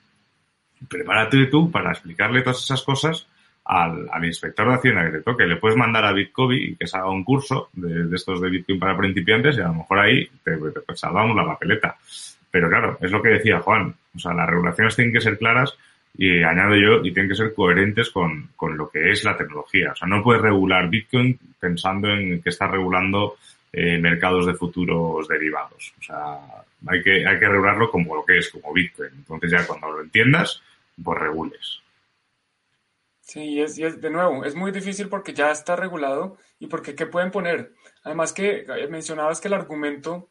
Speaker 2: prepárate tú para explicarle todas esas cosas al, al, inspector de Hacienda que te toque. Le puedes mandar a Bitcoin y que se haga un curso de, estos de Bitcoin para principiantes y a lo mejor ahí te, te, salvamos la papeleta. Pero claro, es lo que decía Juan. O sea, las regulaciones tienen que ser claras y añado yo, y tienen que ser coherentes con, con lo que es la tecnología. O sea, no puedes regular Bitcoin pensando en que estás regulando eh, mercados de futuros derivados. O sea, hay que, hay que regularlo como lo que es, como Bitcoin. Entonces ya cuando lo entiendas, pues regules.
Speaker 1: Sí, es, y es de nuevo, es muy difícil porque ya está regulado y porque ¿qué pueden poner? Además que eh, mencionabas que el argumento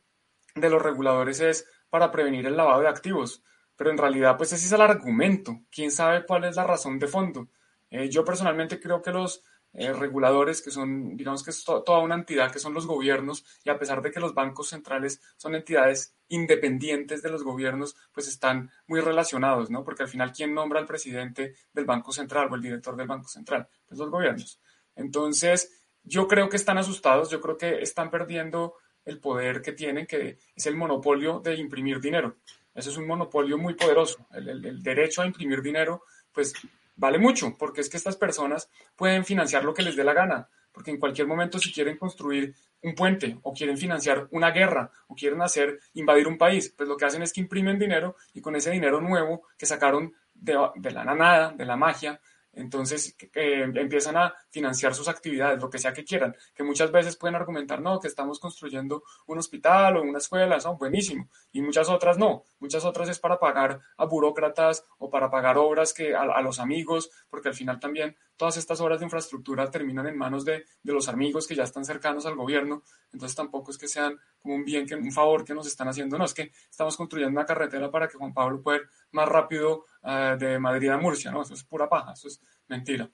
Speaker 1: de los reguladores es para prevenir el lavado de activos, pero en realidad pues ese es el argumento. ¿Quién sabe cuál es la razón de fondo? Eh, yo personalmente creo que los eh, reguladores, que son, digamos que es toda una entidad, que son los gobiernos, y a pesar de que los bancos centrales son entidades independientes de los gobiernos, pues están muy relacionados, ¿no? Porque al final, ¿quién nombra al presidente del Banco Central o el director del Banco Central? Pues los gobiernos. Entonces, yo creo que están asustados, yo creo que están perdiendo el poder que tienen, que es el monopolio de imprimir dinero. Eso es un monopolio muy poderoso. El, el derecho a imprimir dinero, pues vale mucho, porque es que estas personas pueden financiar lo que les dé la gana, porque en cualquier momento si quieren construir un puente o quieren financiar una guerra o quieren hacer invadir un país, pues lo que hacen es que imprimen dinero y con ese dinero nuevo que sacaron de, de la nada, de la magia, entonces eh, empiezan a financiar sus actividades, lo que sea que quieran, que muchas veces pueden argumentar, no, que estamos construyendo un hospital o una escuela, son buenísimo, y muchas otras no, muchas otras es para pagar a burócratas o para pagar obras que a, los amigos, porque al final también todas estas obras de infraestructura terminan en manos de, de, los amigos que ya están cercanos al gobierno, entonces tampoco es que sean como un bien, que, un favor que nos están haciendo, no, es que estamos construyendo una carretera para que Juan Pablo pueda más rápido uh, de Madrid a Murcia, ¿no? Eso es pura paja, eso es mentira.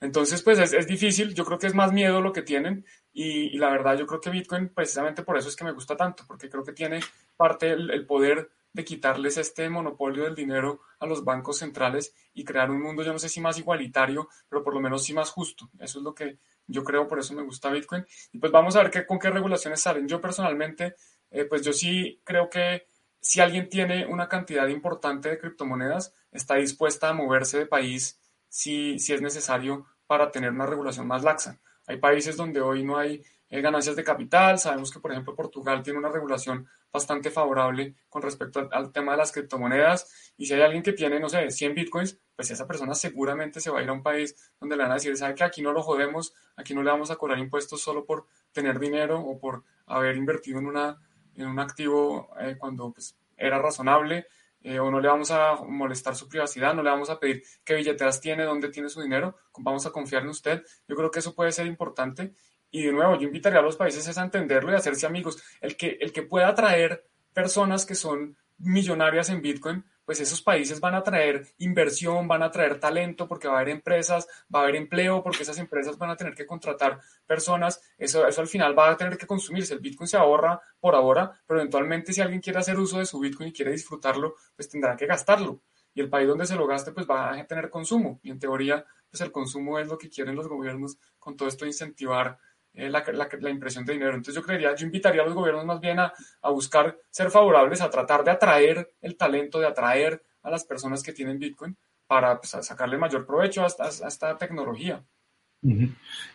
Speaker 1: Entonces, pues es, es difícil, yo creo que es más miedo lo que tienen y, la verdad yo creo que Bitcoin precisamente por eso es que me gusta tanto, porque creo que tiene parte el, el poder de quitarles este monopolio del dinero a los bancos centrales y crear un mundo, yo no sé si más igualitario, pero por lo menos sí más justo. Eso es lo que yo creo, por eso me gusta Bitcoin. Y pues vamos a ver qué, con qué regulaciones salen. Yo personalmente, eh, pues yo sí creo que si alguien tiene una cantidad importante de criptomonedas, está dispuesta a moverse de país si, si es necesario para tener una regulación más laxa. Hay países donde hoy no hay eh, ganancias de capital. Sabemos que, por ejemplo, Portugal tiene una regulación bastante favorable con respecto al, al, tema de las criptomonedas. Y si hay alguien que tiene, no sé, 100 bitcoins, pues esa persona seguramente se va a ir a un país donde le van a decir, ¿sabe que aquí no lo jodemos? Aquí no le vamos a cobrar impuestos solo por tener dinero o por haber invertido en una en un activo eh, cuando pues, era razonable, eh, o no le vamos a molestar su privacidad, no le vamos a pedir qué billeteras tiene, dónde tiene su dinero, vamos a confiar en usted. Yo creo que eso puede ser importante. Y de nuevo, yo invitaría a los países a entenderlo y hacerse amigos. El que, el que pueda atraer personas que son millonarias en Bitcoin, pues esos países van a traer inversión, van a traer talento porque va a haber empresas, va a haber empleo porque esas empresas van a tener que contratar personas, eso, eso al final va a tener que consumirse, el Bitcoin se ahorra por ahora, pero eventualmente si alguien quiere hacer uso de su Bitcoin y quiere disfrutarlo, pues tendrá que gastarlo. Y el país donde se lo gaste, pues va a tener consumo. Y en teoría, pues el consumo es lo que quieren los gobiernos con todo esto de incentivar eh, la, la, la, impresión de dinero. Entonces yo creería, yo invitaría a los gobiernos más bien a, buscar ser favorables, a tratar de atraer el talento, de atraer a las personas que tienen Bitcoin para pues, sacarle mayor provecho a esta, tecnología.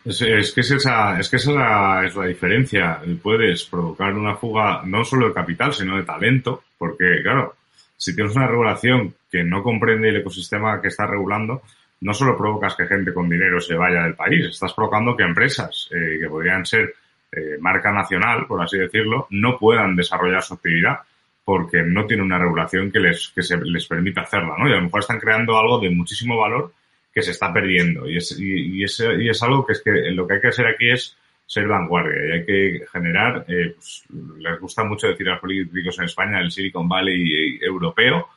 Speaker 2: Es, que es esa, es que esa es la diferencia. Puedes provocar una fuga no solo de capital, sino de talento, porque claro, si tienes una regulación que no comprende el ecosistema que está regulando, no solo provocas que gente con dinero se vaya del país, estás provocando que empresas eh, que podrían ser eh, marca nacional, por así decirlo, no puedan desarrollar su actividad porque no tienen una regulación que les, que se, les permita hacerla, ¿no? Y a lo mejor están creando algo de muchísimo valor que se está perdiendo. Y es, y, es, y es algo que es que lo que hay que hacer aquí es ser vanguardia y hay que generar, eh, pues, les gusta mucho decir a los políticos en España el Silicon Valley europeo,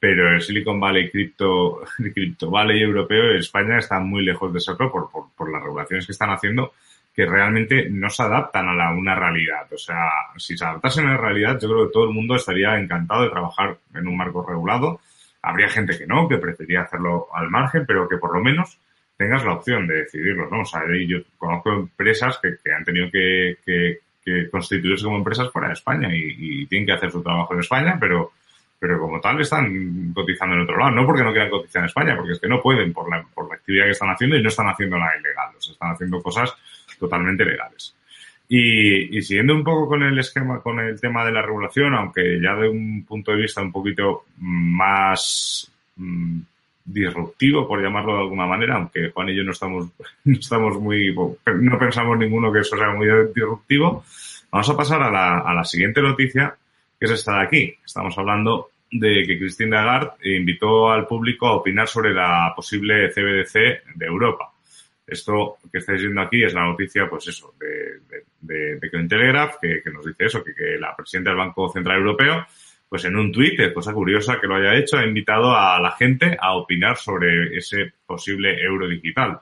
Speaker 2: pero el Silicon Valley cripto, (laughs) cripto Valley europeo España está muy lejos de serlo por, por, por, las regulaciones que están haciendo que realmente no se adaptan a la, una realidad. O sea, si se adaptasen a la realidad, yo creo que todo el mundo estaría encantado de trabajar en un marco regulado. Habría gente que no, que preferiría hacerlo al margen, pero que por lo menos tengas la opción de decidirlo, ¿no? O sea, yo conozco empresas que, que han tenido que, que, que, constituirse como empresas fuera de España y, y tienen que hacer su trabajo en España, pero pero como tal están cotizando en otro lado. No porque no quieran cotizar en España, porque es que no pueden por la, por la actividad que están haciendo y no están haciendo nada ilegal. O están haciendo cosas totalmente legales. Y, siguiendo un poco con el esquema, con el tema de la regulación, aunque ya de un punto de vista un poquito más mmm, disruptivo, por llamarlo de alguna manera, aunque Juan y yo no estamos, (laughs) no estamos muy, no pensamos ninguno que eso sea muy disruptivo, vamos a pasar a la, a la siguiente noticia, que es esta de aquí. Estamos hablando de que Christine Lagarde invitó al público a opinar sobre la posible CBDC de Europa. Esto que estáis viendo aquí es la noticia, pues eso, de, de, de Cointelegraph, que, que nos dice eso, que, que, la presidenta del Banco Central Europeo, pues en un tuit, cosa curiosa que lo haya hecho, ha invitado a la gente a opinar sobre ese posible euro digital.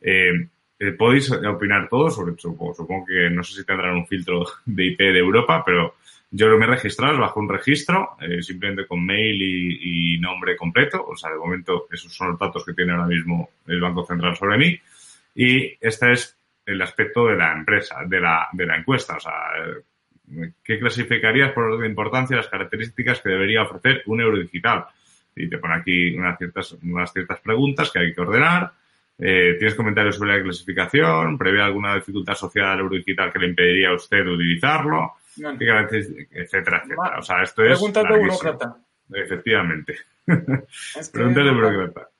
Speaker 2: Eh, eh, podéis opinar todos, sobre, supongo, supongo que no sé si tendrán un filtro de IP de Europa, pero yo me he registrado bajo un registro, eh, simplemente con mail y, nombre completo. O sea, de momento esos son los datos que tiene ahora mismo el Banco Central sobre mí. Y este es el aspecto de la empresa, de la, de la encuesta. O sea, ¿qué clasificarías por orden de importancia las características que debería ofrecer un euro digital? Y te pone aquí unas ciertas, unas ciertas preguntas que hay que ordenar. Eh, ¿Tienes comentarios sobre la clasificación? ¿Prevé alguna dificultad asociada al euro digital que le impediría a usted utilizarlo? Etcétera, etcétera. O sea, esto es.
Speaker 1: Preguntas de burócrata.
Speaker 2: Efectivamente. Es que Preguntas de burócrata.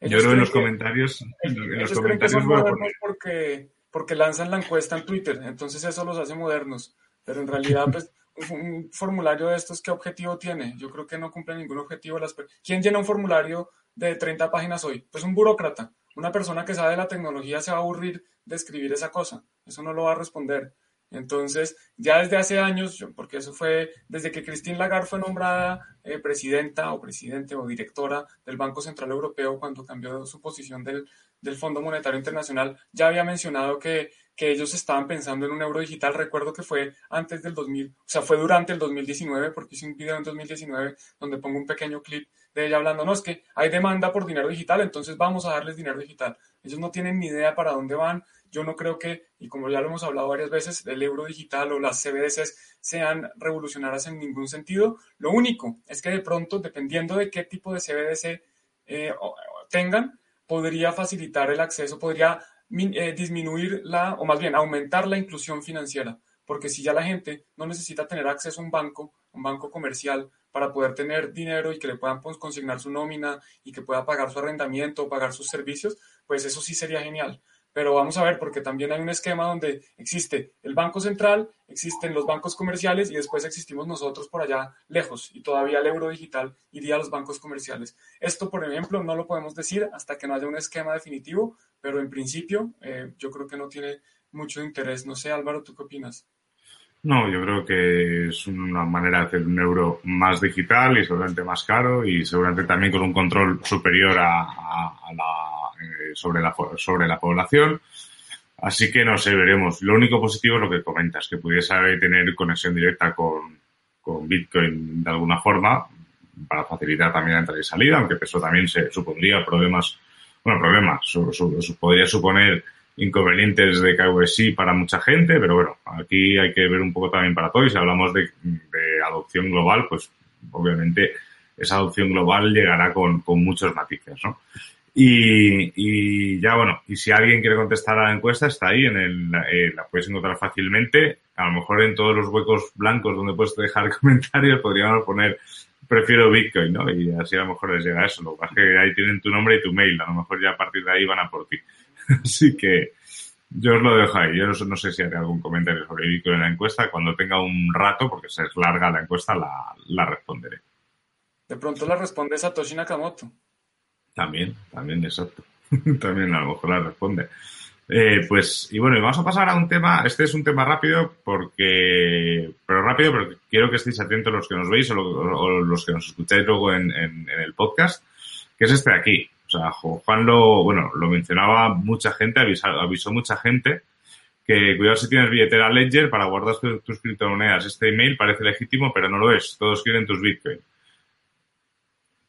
Speaker 2: Yo creo en los comentarios. En los comentarios
Speaker 1: son modernos porque, porque lanzan la encuesta en Twitter. Entonces eso los hace modernos. Pero en realidad, pues, un formulario de estos, ¿qué objetivo tiene? Yo creo que no cumple ningún objetivo. Las... ¿Quién llena un formulario de 30 páginas hoy? Pues un burócrata. Una persona que sabe de la tecnología se va a aburrir de escribir esa cosa. Eso no lo va a responder. Entonces, ya desde hace años, porque eso fue desde que Christine Lagarde fue nombrada eh, presidenta o presidente o directora del Banco Central Europeo cuando cambió su posición del, del Fondo Monetario Internacional, ya había mencionado que, que, ellos estaban pensando en un euro digital. Recuerdo que fue antes del 2000, o sea, fue durante el 2019, porque hice un video en 2019 donde pongo un pequeño clip de ella hablando, no, es que hay demanda por dinero digital, entonces vamos a darles dinero digital. Ellos no tienen ni idea para dónde van, yo no creo que, y como ya lo hemos hablado varias veces, el euro digital o las CBDCs sean revolucionarias en ningún sentido. Lo único es que de pronto, dependiendo de qué tipo de CBDC eh, tengan, podría facilitar el acceso, podría eh, disminuir la, o más bien aumentar la inclusión financiera. Porque si ya la gente no necesita tener acceso a un banco, un banco comercial, para poder tener dinero y que le puedan pues, consignar su nómina y que pueda pagar su arrendamiento pagar sus servicios, pues eso sí sería genial pero vamos a ver, porque también hay un esquema donde existe el Banco Central, existen los bancos comerciales y después existimos nosotros por allá lejos y todavía el euro digital iría a los bancos comerciales. Esto, por ejemplo, no lo podemos decir hasta que no haya un esquema definitivo, pero en principio eh, yo creo que no tiene mucho interés. No sé, Álvaro, ¿tú qué opinas?
Speaker 2: No, yo creo que es una manera de hacer un euro más digital y seguramente más caro y seguramente también con un control superior a, la sobre, la, sobre la población. Así que no sé, veremos. Lo único positivo es lo que comentas, que pudiese tener conexión directa con, con Bitcoin de alguna forma para facilitar también la entrada y salida, aunque eso también se supondría problemas, bueno, problemas, podría suponer inconvenientes de KYC para mucha gente, pero bueno, aquí hay que ver un poco también para todos. Si hablamos de, de adopción global, pues obviamente esa adopción global llegará con, con muchos matices, ¿no? Y, ya bueno, y si alguien quiere contestar a la encuesta, está ahí, en el, eh, la puedes encontrar fácilmente. A lo mejor en todos los huecos blancos donde puedes dejar (laughs) comentarios podríamos poner prefiero Bitcoin, ¿no? Y así a lo mejor les llega eso. Lo que pasa es que ahí tienen tu nombre y tu mail. A lo mejor ya a partir de ahí van a por ti. (laughs) así que yo os lo dejo ahí. Yo no, sé si haré algún comentario sobre Bitcoin en la encuesta. Cuando tenga un rato, porque se es larga la encuesta, la, responderé.
Speaker 1: De pronto la responde Satoshi Nakamoto.
Speaker 2: También, también, exacto. (laughs) también a lo mejor la responde. Eh, pues, y bueno, y vamos a pasar a un tema, este es un tema rápido porque, pero rápido, pero quiero que estéis atentos los que nos veis o, los que nos escucháis luego en, el podcast, que es este de aquí. O sea, Juan lo, bueno, lo mencionaba mucha gente, avisó, avisó mucha gente que cuidado si tienes billetera Ledger para guardar tus criptomonedas. Este email parece legítimo, pero no lo es. Todos quieren tus Bitcoin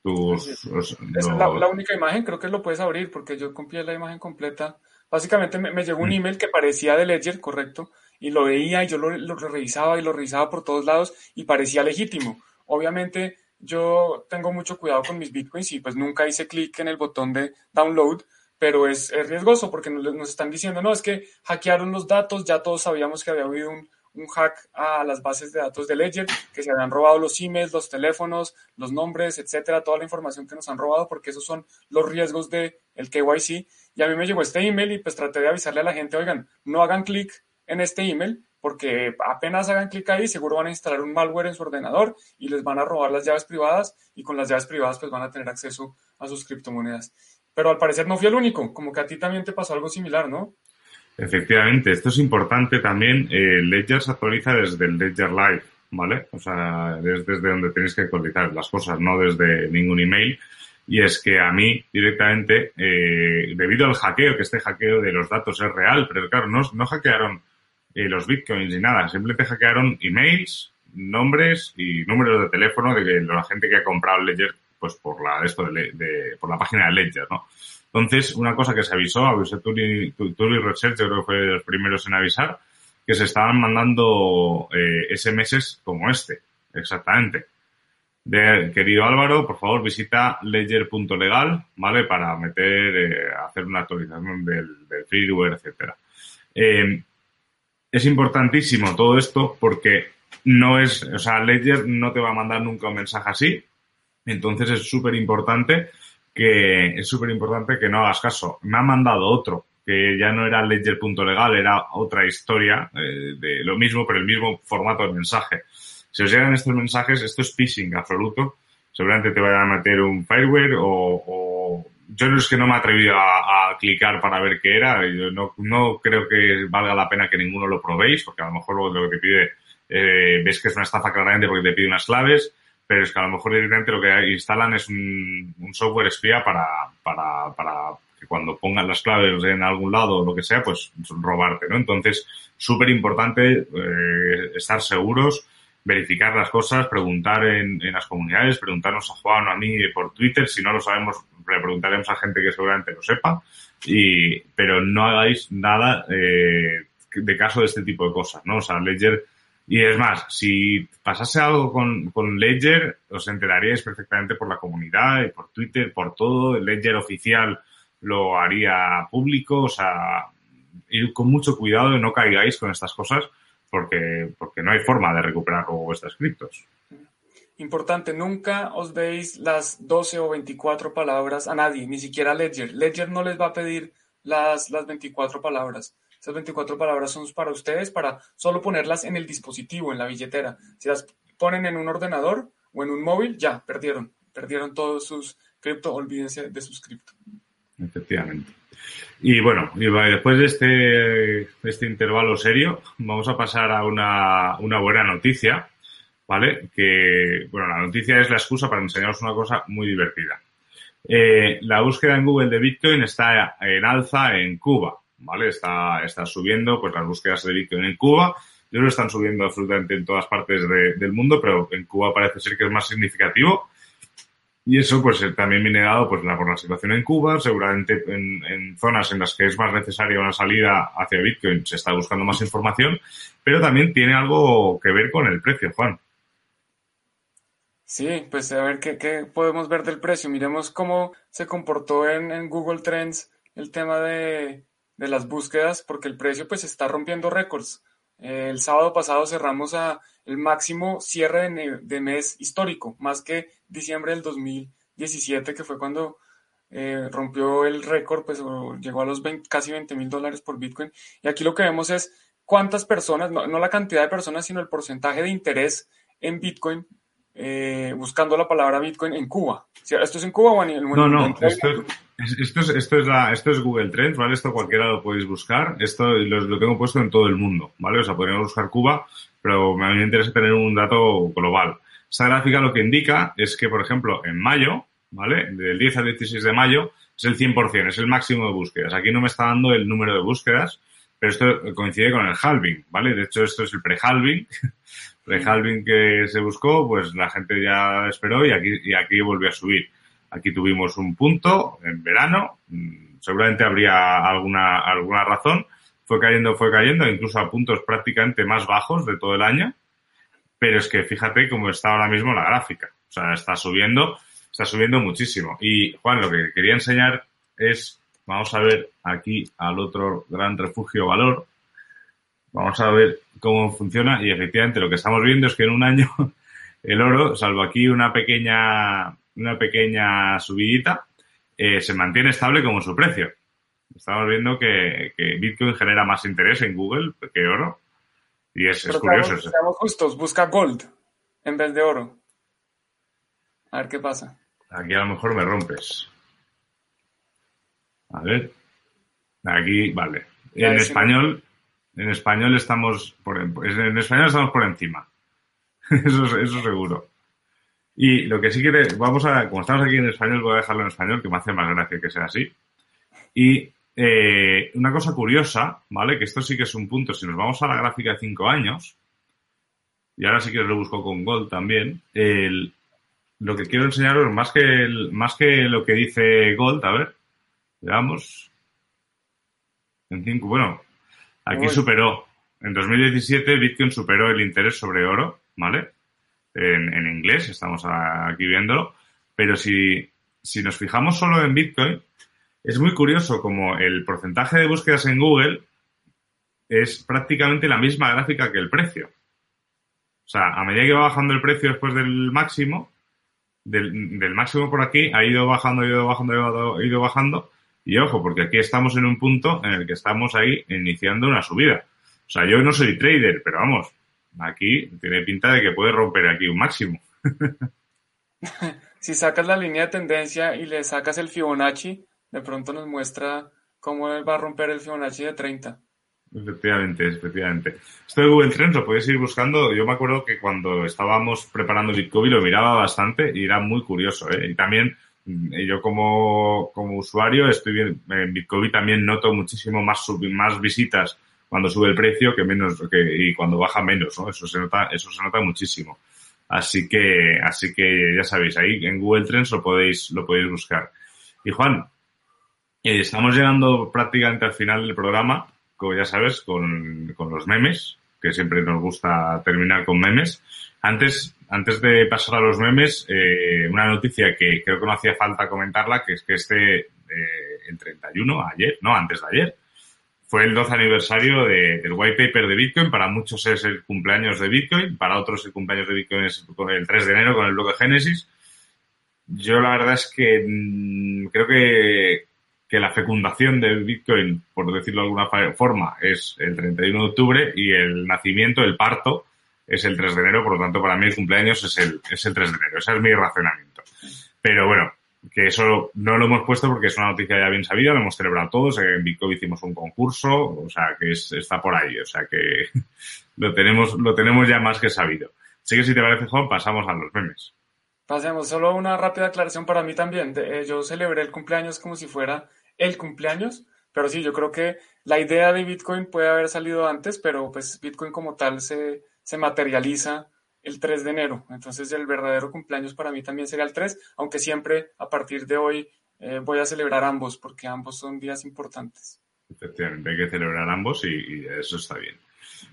Speaker 1: es la, única imagen, creo que lo puedes abrir porque yo copié la imagen completa. Básicamente me, llegó un mm. email que parecía de Ledger, correcto, y lo veía y yo lo, revisaba y lo revisaba por todos lados y parecía legítimo. Obviamente yo tengo mucho cuidado con mis bitcoins y pues nunca hice clic en el botón de download, pero es, riesgoso porque nos, nos, están diciendo, no, es que hackearon los datos, ya todos sabíamos que había habido un, un hack a las bases de datos de Ledger, que se habían robado los emails, los teléfonos, los nombres, etcétera, toda la información que nos han robado, porque esos son los riesgos del el KYC. Y a mí me llegó este email y pues traté de avisarle a la gente, oigan, no hagan clic en este email, porque apenas hagan clic ahí, seguro van a instalar un malware en su ordenador y les van a robar las llaves privadas y con las llaves privadas pues van a tener acceso a sus criptomonedas. Pero al parecer no fui el único, como que a ti también te pasó algo similar, ¿no?
Speaker 2: Efectivamente, esto es importante también. Eh, Ledger se actualiza desde el Ledger Live, ¿vale? O sea, es desde donde tenéis que actualizar las cosas, no desde ningún email. Y es que a mí directamente, eh, debido al hackeo, que este hackeo de los datos es real, pero claro, no, no hackearon eh, los bitcoins ni nada, simplemente hackearon emails, nombres y números de teléfono de la gente que ha comprado Ledger, pues por la, esto de, por la página de Ledger, ¿no? Entonces, una cosa que se avisó, avisó Turi, Research, yo creo que fue de los primeros en avisar, que se estaban mandando eh, SMS como este, exactamente. De, querido Álvaro, por favor visita ledger.legal, ¿vale? Para meter, eh, hacer una actualización del, del freeware, etcétera. Eh, es importantísimo todo esto porque no es, o sea, Ledger no te va a mandar nunca un mensaje así. Entonces es súper importante que es súper importante que no hagas caso. Me ha mandado otro, que ya no era ledger.legal, era otra historia eh, de lo mismo, pero el mismo formato de mensaje. Si os llegan estos mensajes, esto es phishing absoluto. Seguramente te vayan a meter un fireware o, yo no es que no me he atrevido a, clicar para ver qué era. Yo no, no creo que valga la pena que ninguno lo probéis, porque a lo mejor lo que te pide, eh, ves que es una estafa claramente porque te pide unas claves pero es que a lo mejor directamente lo que instalan es un, software espía para, para, para que cuando pongan las claves en algún lado o lo que sea, pues robarte, ¿no? Entonces, súper importante eh, estar seguros, verificar las cosas, preguntar en, en, las comunidades, preguntarnos a Juan o a mí por Twitter, si no lo sabemos, le preguntaremos a gente que seguramente lo sepa, y, pero no hagáis nada eh, de caso de este tipo de cosas, ¿no? O sea, Ledger y es más, si pasase algo con, con Ledger, os enteraríais perfectamente por la comunidad y por Twitter, por todo. El Ledger oficial lo haría público, o sea, ir con mucho cuidado y no caigáis con estas cosas porque, porque no hay forma de recuperar luego vuestras criptos.
Speaker 1: Importante, nunca os deis las 12 o 24 palabras a nadie, ni siquiera a Ledger. Ledger no les va a pedir las, las 24 palabras. Esas 24 palabras son para ustedes, para solo ponerlas en el dispositivo, en la billetera. Si las ponen en un ordenador o en un móvil, ya, perdieron. Perdieron todos sus cripto, olvídense de sus cripto.
Speaker 2: Efectivamente. Y bueno, después de este, este intervalo serio, vamos a pasar a una, una buena noticia, ¿vale? Que, bueno, la noticia es la excusa para enseñaros una cosa muy divertida. Eh, la búsqueda en Google de Bitcoin está en alza en Cuba. ¿Vale? Está, está subiendo pues las búsquedas de Bitcoin en Cuba. Yo lo están subiendo absolutamente en todas partes del mundo, pero en Cuba parece ser que es más significativo. Y eso pues eh, también viene dado pues, la, por la situación en Cuba, seguramente en, zonas en las que es más necesaria una salida hacia Bitcoin se está buscando más información, pero también tiene algo que ver con el precio, Juan.
Speaker 1: Sí, pues a ver qué, qué podemos ver del precio. Miremos cómo se comportó en Google Trends el tema de, de, las búsquedas, porque el precio pues está rompiendo récords. El sábado pasado cerramos a el máximo cierre de, de, mes histórico, más que diciembre del 2017, que fue cuando eh, rompió el récord, pues llegó a los 20, casi 20 mil dólares por Bitcoin. Y aquí lo que vemos es cuántas personas, no, no la cantidad de personas, sino el porcentaje de interés en Bitcoin eh, buscando la palabra Bitcoin en Cuba. ¿Esto es en Cuba o en el
Speaker 2: mundo? No, no, esto es, esto, es, esto, es la, esto es Google Trends, ¿vale? Esto cualquiera lo podéis buscar. Esto lo, lo, tengo puesto en todo el mundo, ¿vale? O sea, podríamos buscar Cuba, pero me interesa tener un dato global. Esta gráfica lo que indica es que, por ejemplo, en mayo, ¿vale? Del 10 al 16 de mayo es el 100%, es el máximo de búsquedas. Aquí no me está dando el número de búsquedas, pero esto coincide con el halving, ¿vale? De hecho, esto es el pre-halving, pre-halving que se buscó, pues la gente ya esperó y aquí, y aquí volvió a subir. Aquí tuvimos un punto en verano, mm, seguramente habría alguna, alguna razón, fue cayendo, fue cayendo, incluso a puntos prácticamente más bajos de todo el año, pero es que fíjate cómo está ahora mismo la gráfica, o sea, está subiendo, está subiendo muchísimo. Y Juan, lo que quería enseñar es, vamos a ver aquí al otro gran refugio valor, Vamos a ver cómo funciona y efectivamente lo que estamos viendo es que en un año (laughs) el oro, salvo aquí una pequeña, una pequeña subidita, eh, se mantiene estable como su precio. Estamos viendo que, que, Bitcoin genera más interés en Google que oro. Y es, es curioso.
Speaker 1: Seamos, seamos justos, busca gold en vez de oro. A ver qué pasa.
Speaker 2: Aquí a lo mejor me rompes. A ver. Aquí, vale. En español, en español estamos por, en español estamos por encima. (laughs) eso, eso seguro. Y lo que sí quiere, vamos a, como estamos aquí en español, voy a dejarlo en español, que me hace más gracia que sea así. Y eh, una cosa curiosa, ¿vale? Que esto sí que es un punto, si nos vamos a la gráfica de 5 años, y ahora sí que lo busco con Gold también, el, lo que quiero enseñaros, más que, el, más que lo que dice Gold, a ver, veamos. En 5, bueno, Aquí superó. En 2017 Bitcoin superó el interés sobre oro, ¿vale? En, en inglés, estamos aquí viéndolo. Pero si, si nos fijamos solo en Bitcoin, es muy curioso como el porcentaje de búsquedas en Google es prácticamente la misma gráfica que el precio. O sea, a medida que va bajando el precio después del máximo, del, del máximo por aquí, ha ido bajando, ha ido bajando, ha ido bajando, y ojo, porque aquí estamos en un punto en el que estamos ahí iniciando una subida. O sea, yo no soy trader, pero vamos, aquí tiene pinta de que puede romper aquí un máximo. (laughs)
Speaker 1: si sacas la línea de tendencia y le sacas el Fibonacci, de pronto nos muestra cómo él va a romper el Fibonacci de 30.
Speaker 2: Efectivamente, efectivamente. Esto de Google Trends lo podéis ir buscando. Yo me acuerdo que cuando estábamos preparando Bitcoin lo miraba bastante y era muy curioso. ¿eh? Y también yo como, como usuario estoy bien, en Bitcoin también noto muchísimo más, más visitas cuando sube el precio que menos que, y cuando baja menos, ¿no? Eso se nota, eso se nota muchísimo. Así que, así que ya sabéis, ahí en Google Trends lo podéis, lo podéis buscar. Y Juan, eh, estamos llegando prácticamente al final del programa, como ya sabes, con, con los memes, que siempre nos gusta terminar con memes. Antes, antes de pasar a los memes, eh, una noticia que creo que no hacía falta comentarla, que es que este, eh, el 31, ayer, no, antes de ayer, fue el 12 aniversario de, del white paper de Bitcoin. Para muchos es el cumpleaños de Bitcoin, para otros el cumpleaños de Bitcoin es el 3 de enero con el bloque Génesis. Yo la verdad es que mmm, creo que, que la fecundación de Bitcoin, por decirlo de alguna forma, es el 31 de octubre y el nacimiento, el parto, es el 3 de enero, por lo tanto, para mí el cumpleaños es el, es el 3 de enero. Ese es mi razonamiento. Pero bueno, que eso no lo hemos puesto porque es una noticia ya bien sabida, lo hemos celebrado todos, en Bitcoin hicimos un concurso, o sea, que es, está por ahí, o sea, que (laughs) lo tenemos, lo tenemos ya más que sabido. Así que si te parece, Juan, pasamos a los memes.
Speaker 1: Pasemos, solo una rápida aclaración para mí también. Eh, yo celebré el cumpleaños como si fuera el cumpleaños, pero sí, yo creo que la idea de Bitcoin puede haber salido antes, pero pues Bitcoin como tal se, se materializa el 3 de enero. Entonces el verdadero cumpleaños para mí también sería el 3, aunque siempre a partir de hoy eh, voy a celebrar ambos porque ambos son días importantes.
Speaker 2: Efectivamente, hay que celebrar ambos y, y eso está bien.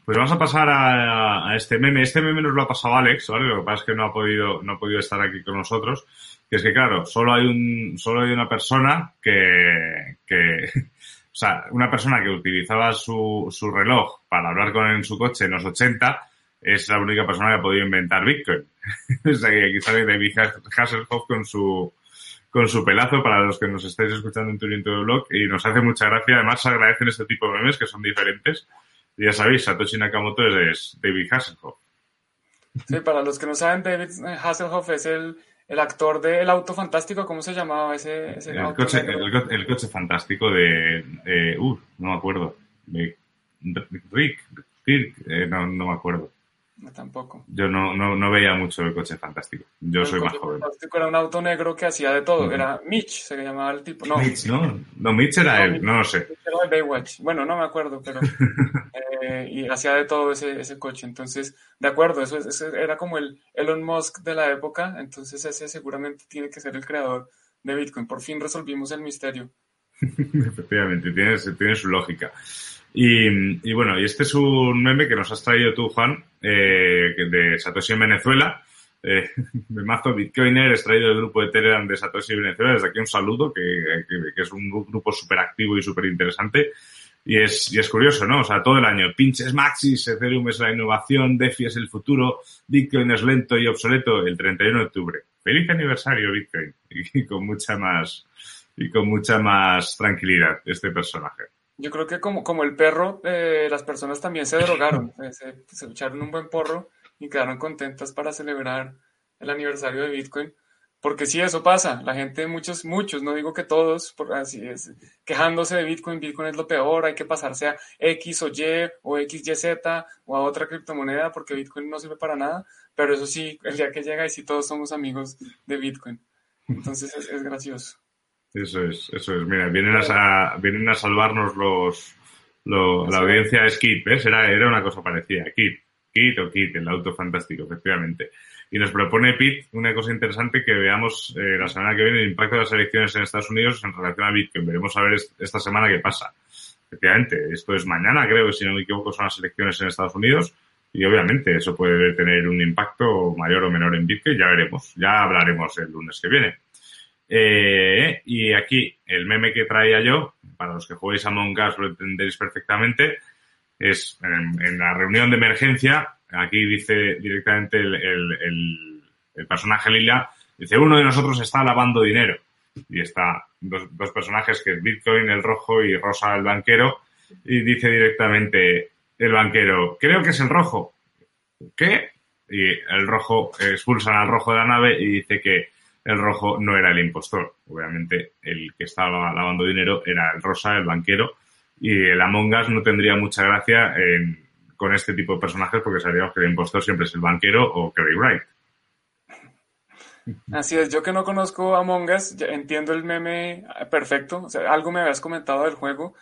Speaker 2: Pues vamos a pasar a, este meme. Este meme nos lo ha pasado Alex, ¿vale? Lo que pasa es que no ha podido, no ha podido estar aquí con nosotros. Que es que, claro, solo hay un, solo hay una persona que, que, (laughs) o sea, una persona que utilizaba su, su reloj para hablar con él en su coche en los 80 es la única persona que ha podido inventar Bitcoin. (laughs) o sea, que aquí sale David Hasselhoff con su, con su pelazo para los que nos estáis escuchando en Turing de Blog y nos hace mucha gracia. Además, se agradecen este tipo de memes que son diferentes. Y ya sabéis, Satoshi Nakamoto es, David Hasselhoff.
Speaker 1: Sí, para los que no saben, David Hasselhoff es el, el actor de El Auto Fantástico, ¿cómo se llamaba ese, ese
Speaker 2: el, coche, el, coche fantástico de, eh, uh, no me acuerdo, de Rick, Rick eh, no, no me acuerdo.
Speaker 1: No, tampoco.
Speaker 2: Yo no, no, no, veía mucho el coche fantástico. Yo soy más joven.
Speaker 1: Fantástico era un auto negro que hacía de todo. Era Mitch, se llamaba el tipo. No,
Speaker 2: Mitch, ¿no? No, Mitch era él, no lo sé.
Speaker 1: Era el Baywatch. Bueno, no me acuerdo, pero. (laughs) eh, y hacía de todo ese, ese coche. Entonces, de acuerdo, eso, eso, era como el Elon Musk de la época. Entonces, ese seguramente tiene que ser el creador de Bitcoin. Por fin resolvimos el misterio. (laughs)
Speaker 2: Efectivamente, tiene, tiene su lógica. Y, y, bueno, y este es un meme que nos has traído tú, Juan, eh, de Satoshi en Venezuela. Eh, (laughs) me mazo Bitcoiner, extraído del grupo de Telegram de Satoshi Venezuela. Desde aquí un saludo, que, que, que es un grupo súper activo y súper interesante. Y es, y es curioso, ¿no? O sea, todo el año, pinches maxis, Ethereum es la innovación, DeFi es el futuro, Bitcoin es lento y obsoleto el 31 de octubre. Feliz aniversario, Bitcoin. (laughs) Y con mucha más, y con mucha más tranquilidad este personaje.
Speaker 1: Yo creo que como, como el perro, eh, las personas también se drogaron, (laughs) eh, se, se, echaron un buen porro y quedaron contentas para celebrar el aniversario de Bitcoin. Porque sí, eso pasa. La gente, muchos, muchos, no digo que todos, por así es, quejándose de Bitcoin, Bitcoin es lo peor, hay que pasarse a X o Y o XYZ o a otra criptomoneda porque Bitcoin no sirve para nada. Pero eso sí, el día que llega y sí todos somos amigos de Bitcoin. Entonces es, es gracioso.
Speaker 2: Eso es, eso es. Mira, vienen a, vienen a salvarnos los, lo, la audiencia es Kit, ¿ves? Era, era una cosa parecida. Kit, Kit o Kit, el auto fantástico, efectivamente. Y nos propone Pete una cosa interesante que veamos eh, la semana que viene el impacto de las elecciones en Estados Unidos en relación a Bitcoin. Veremos a ver esta semana qué pasa. Efectivamente, esto es mañana, creo que si no me equivoco son las elecciones en Estados Unidos. Y obviamente eso puede tener un impacto mayor o menor en Bitcoin, ya veremos. Ya hablaremos el lunes que viene. Eh, y aquí el meme que traía yo, para los que juguéis a Us lo entenderéis perfectamente, es en, en, la reunión de emergencia, aquí dice directamente el, el, personaje Lila, dice uno de nosotros está lavando dinero. Y está dos, dos personajes que es Bitcoin, el rojo y Rosa, el banquero, y dice directamente el banquero, creo que es el rojo. ¿Qué? Y el rojo, expulsan al rojo de la nave y dice que el rojo no era el impostor. Obviamente, el que estaba lavando dinero era el rosa, el banquero, y el Among Us no tendría mucha gracia en, con este tipo de personajes porque sabríamos que el impostor siempre es el banquero o Kerry Wright.
Speaker 1: Así es, yo que no conozco Among Us, entiendo el meme perfecto. O sea, algo me habías comentado del juego,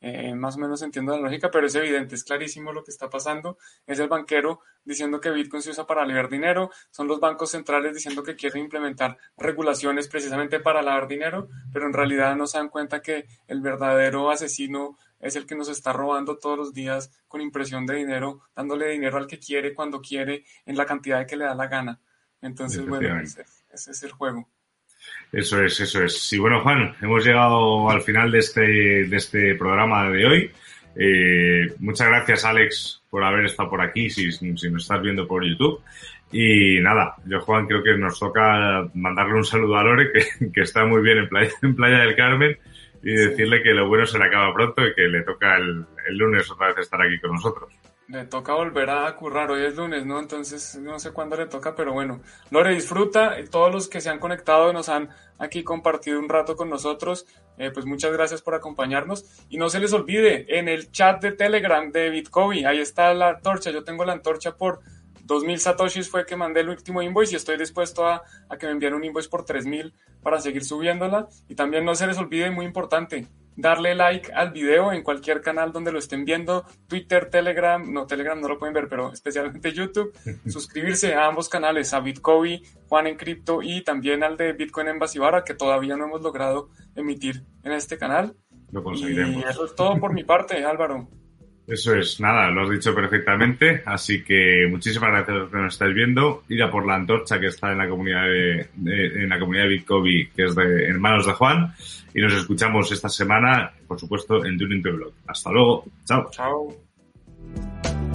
Speaker 1: eh, más o menos entiendo la lógica, pero es evidente, es clarísimo lo que está pasando. Es el banquero diciendo que Bitcoin se usa para lavar dinero, son los bancos centrales diciendo que quieren implementar regulaciones precisamente para lavar dinero, pero en realidad no se dan cuenta que el verdadero asesino es el que nos está robando todos los días con impresión de dinero, dándole dinero al que quiere, cuando quiere, en la cantidad que le da la gana. Entonces, bueno, ese, ese es el juego.
Speaker 2: Eso es, eso es. Y bueno, Juan, hemos llegado al final de este, de este programa de hoy. Eh, muchas gracias, Alex, por haber estado por aquí, si, si nos estás viendo por YouTube. Y nada, yo, Juan, creo que nos toca mandarle un saludo a Lore, que, que está muy bien en Playa, en Playa del Carmen, y decirle que lo bueno se le acaba pronto y que le toca el, el lunes otra vez estar aquí con nosotros
Speaker 1: le toca volver a currar. Hoy es lunes, ¿no? Entonces no sé cuándo le toca, pero bueno. Lore, disfruta. Todos los que se han conectado nos han aquí compartido un rato con nosotros, eh, pues muchas gracias por acompañarnos. Y no se les olvide, en el chat de Telegram de Bitcoin, ahí está la antorcha. Yo tengo la antorcha por 2.000 satoshis fue que mandé el último invoice y estoy dispuesto a, a que me envíen un invoice por 3.000 para seguir subiéndola. Y también no se les olvide, muy importante, darle like al video en cualquier canal donde lo estén viendo, Twitter, Telegram, no, Telegram no lo pueden ver, pero especialmente YouTube, (laughs) suscribirse a ambos canales, a Bitcoin, Juan en Cripto y también al de Bitcoin en Basibara, que todavía no hemos logrado emitir en este canal.
Speaker 2: Lo conseguiremos.
Speaker 1: Y eso es todo por mi parte, Álvaro.
Speaker 2: Eso es, nada, lo has dicho perfectamente, así que muchísimas gracias a los que nos estáis viendo. Ir a por la antorcha que está en la comunidad de, en la comunidad de Bitcoin, que es de Hermanos de Juan, y nos escuchamos esta semana, por supuesto, en Tuning to Blog. Hasta luego, chao.
Speaker 1: Chao.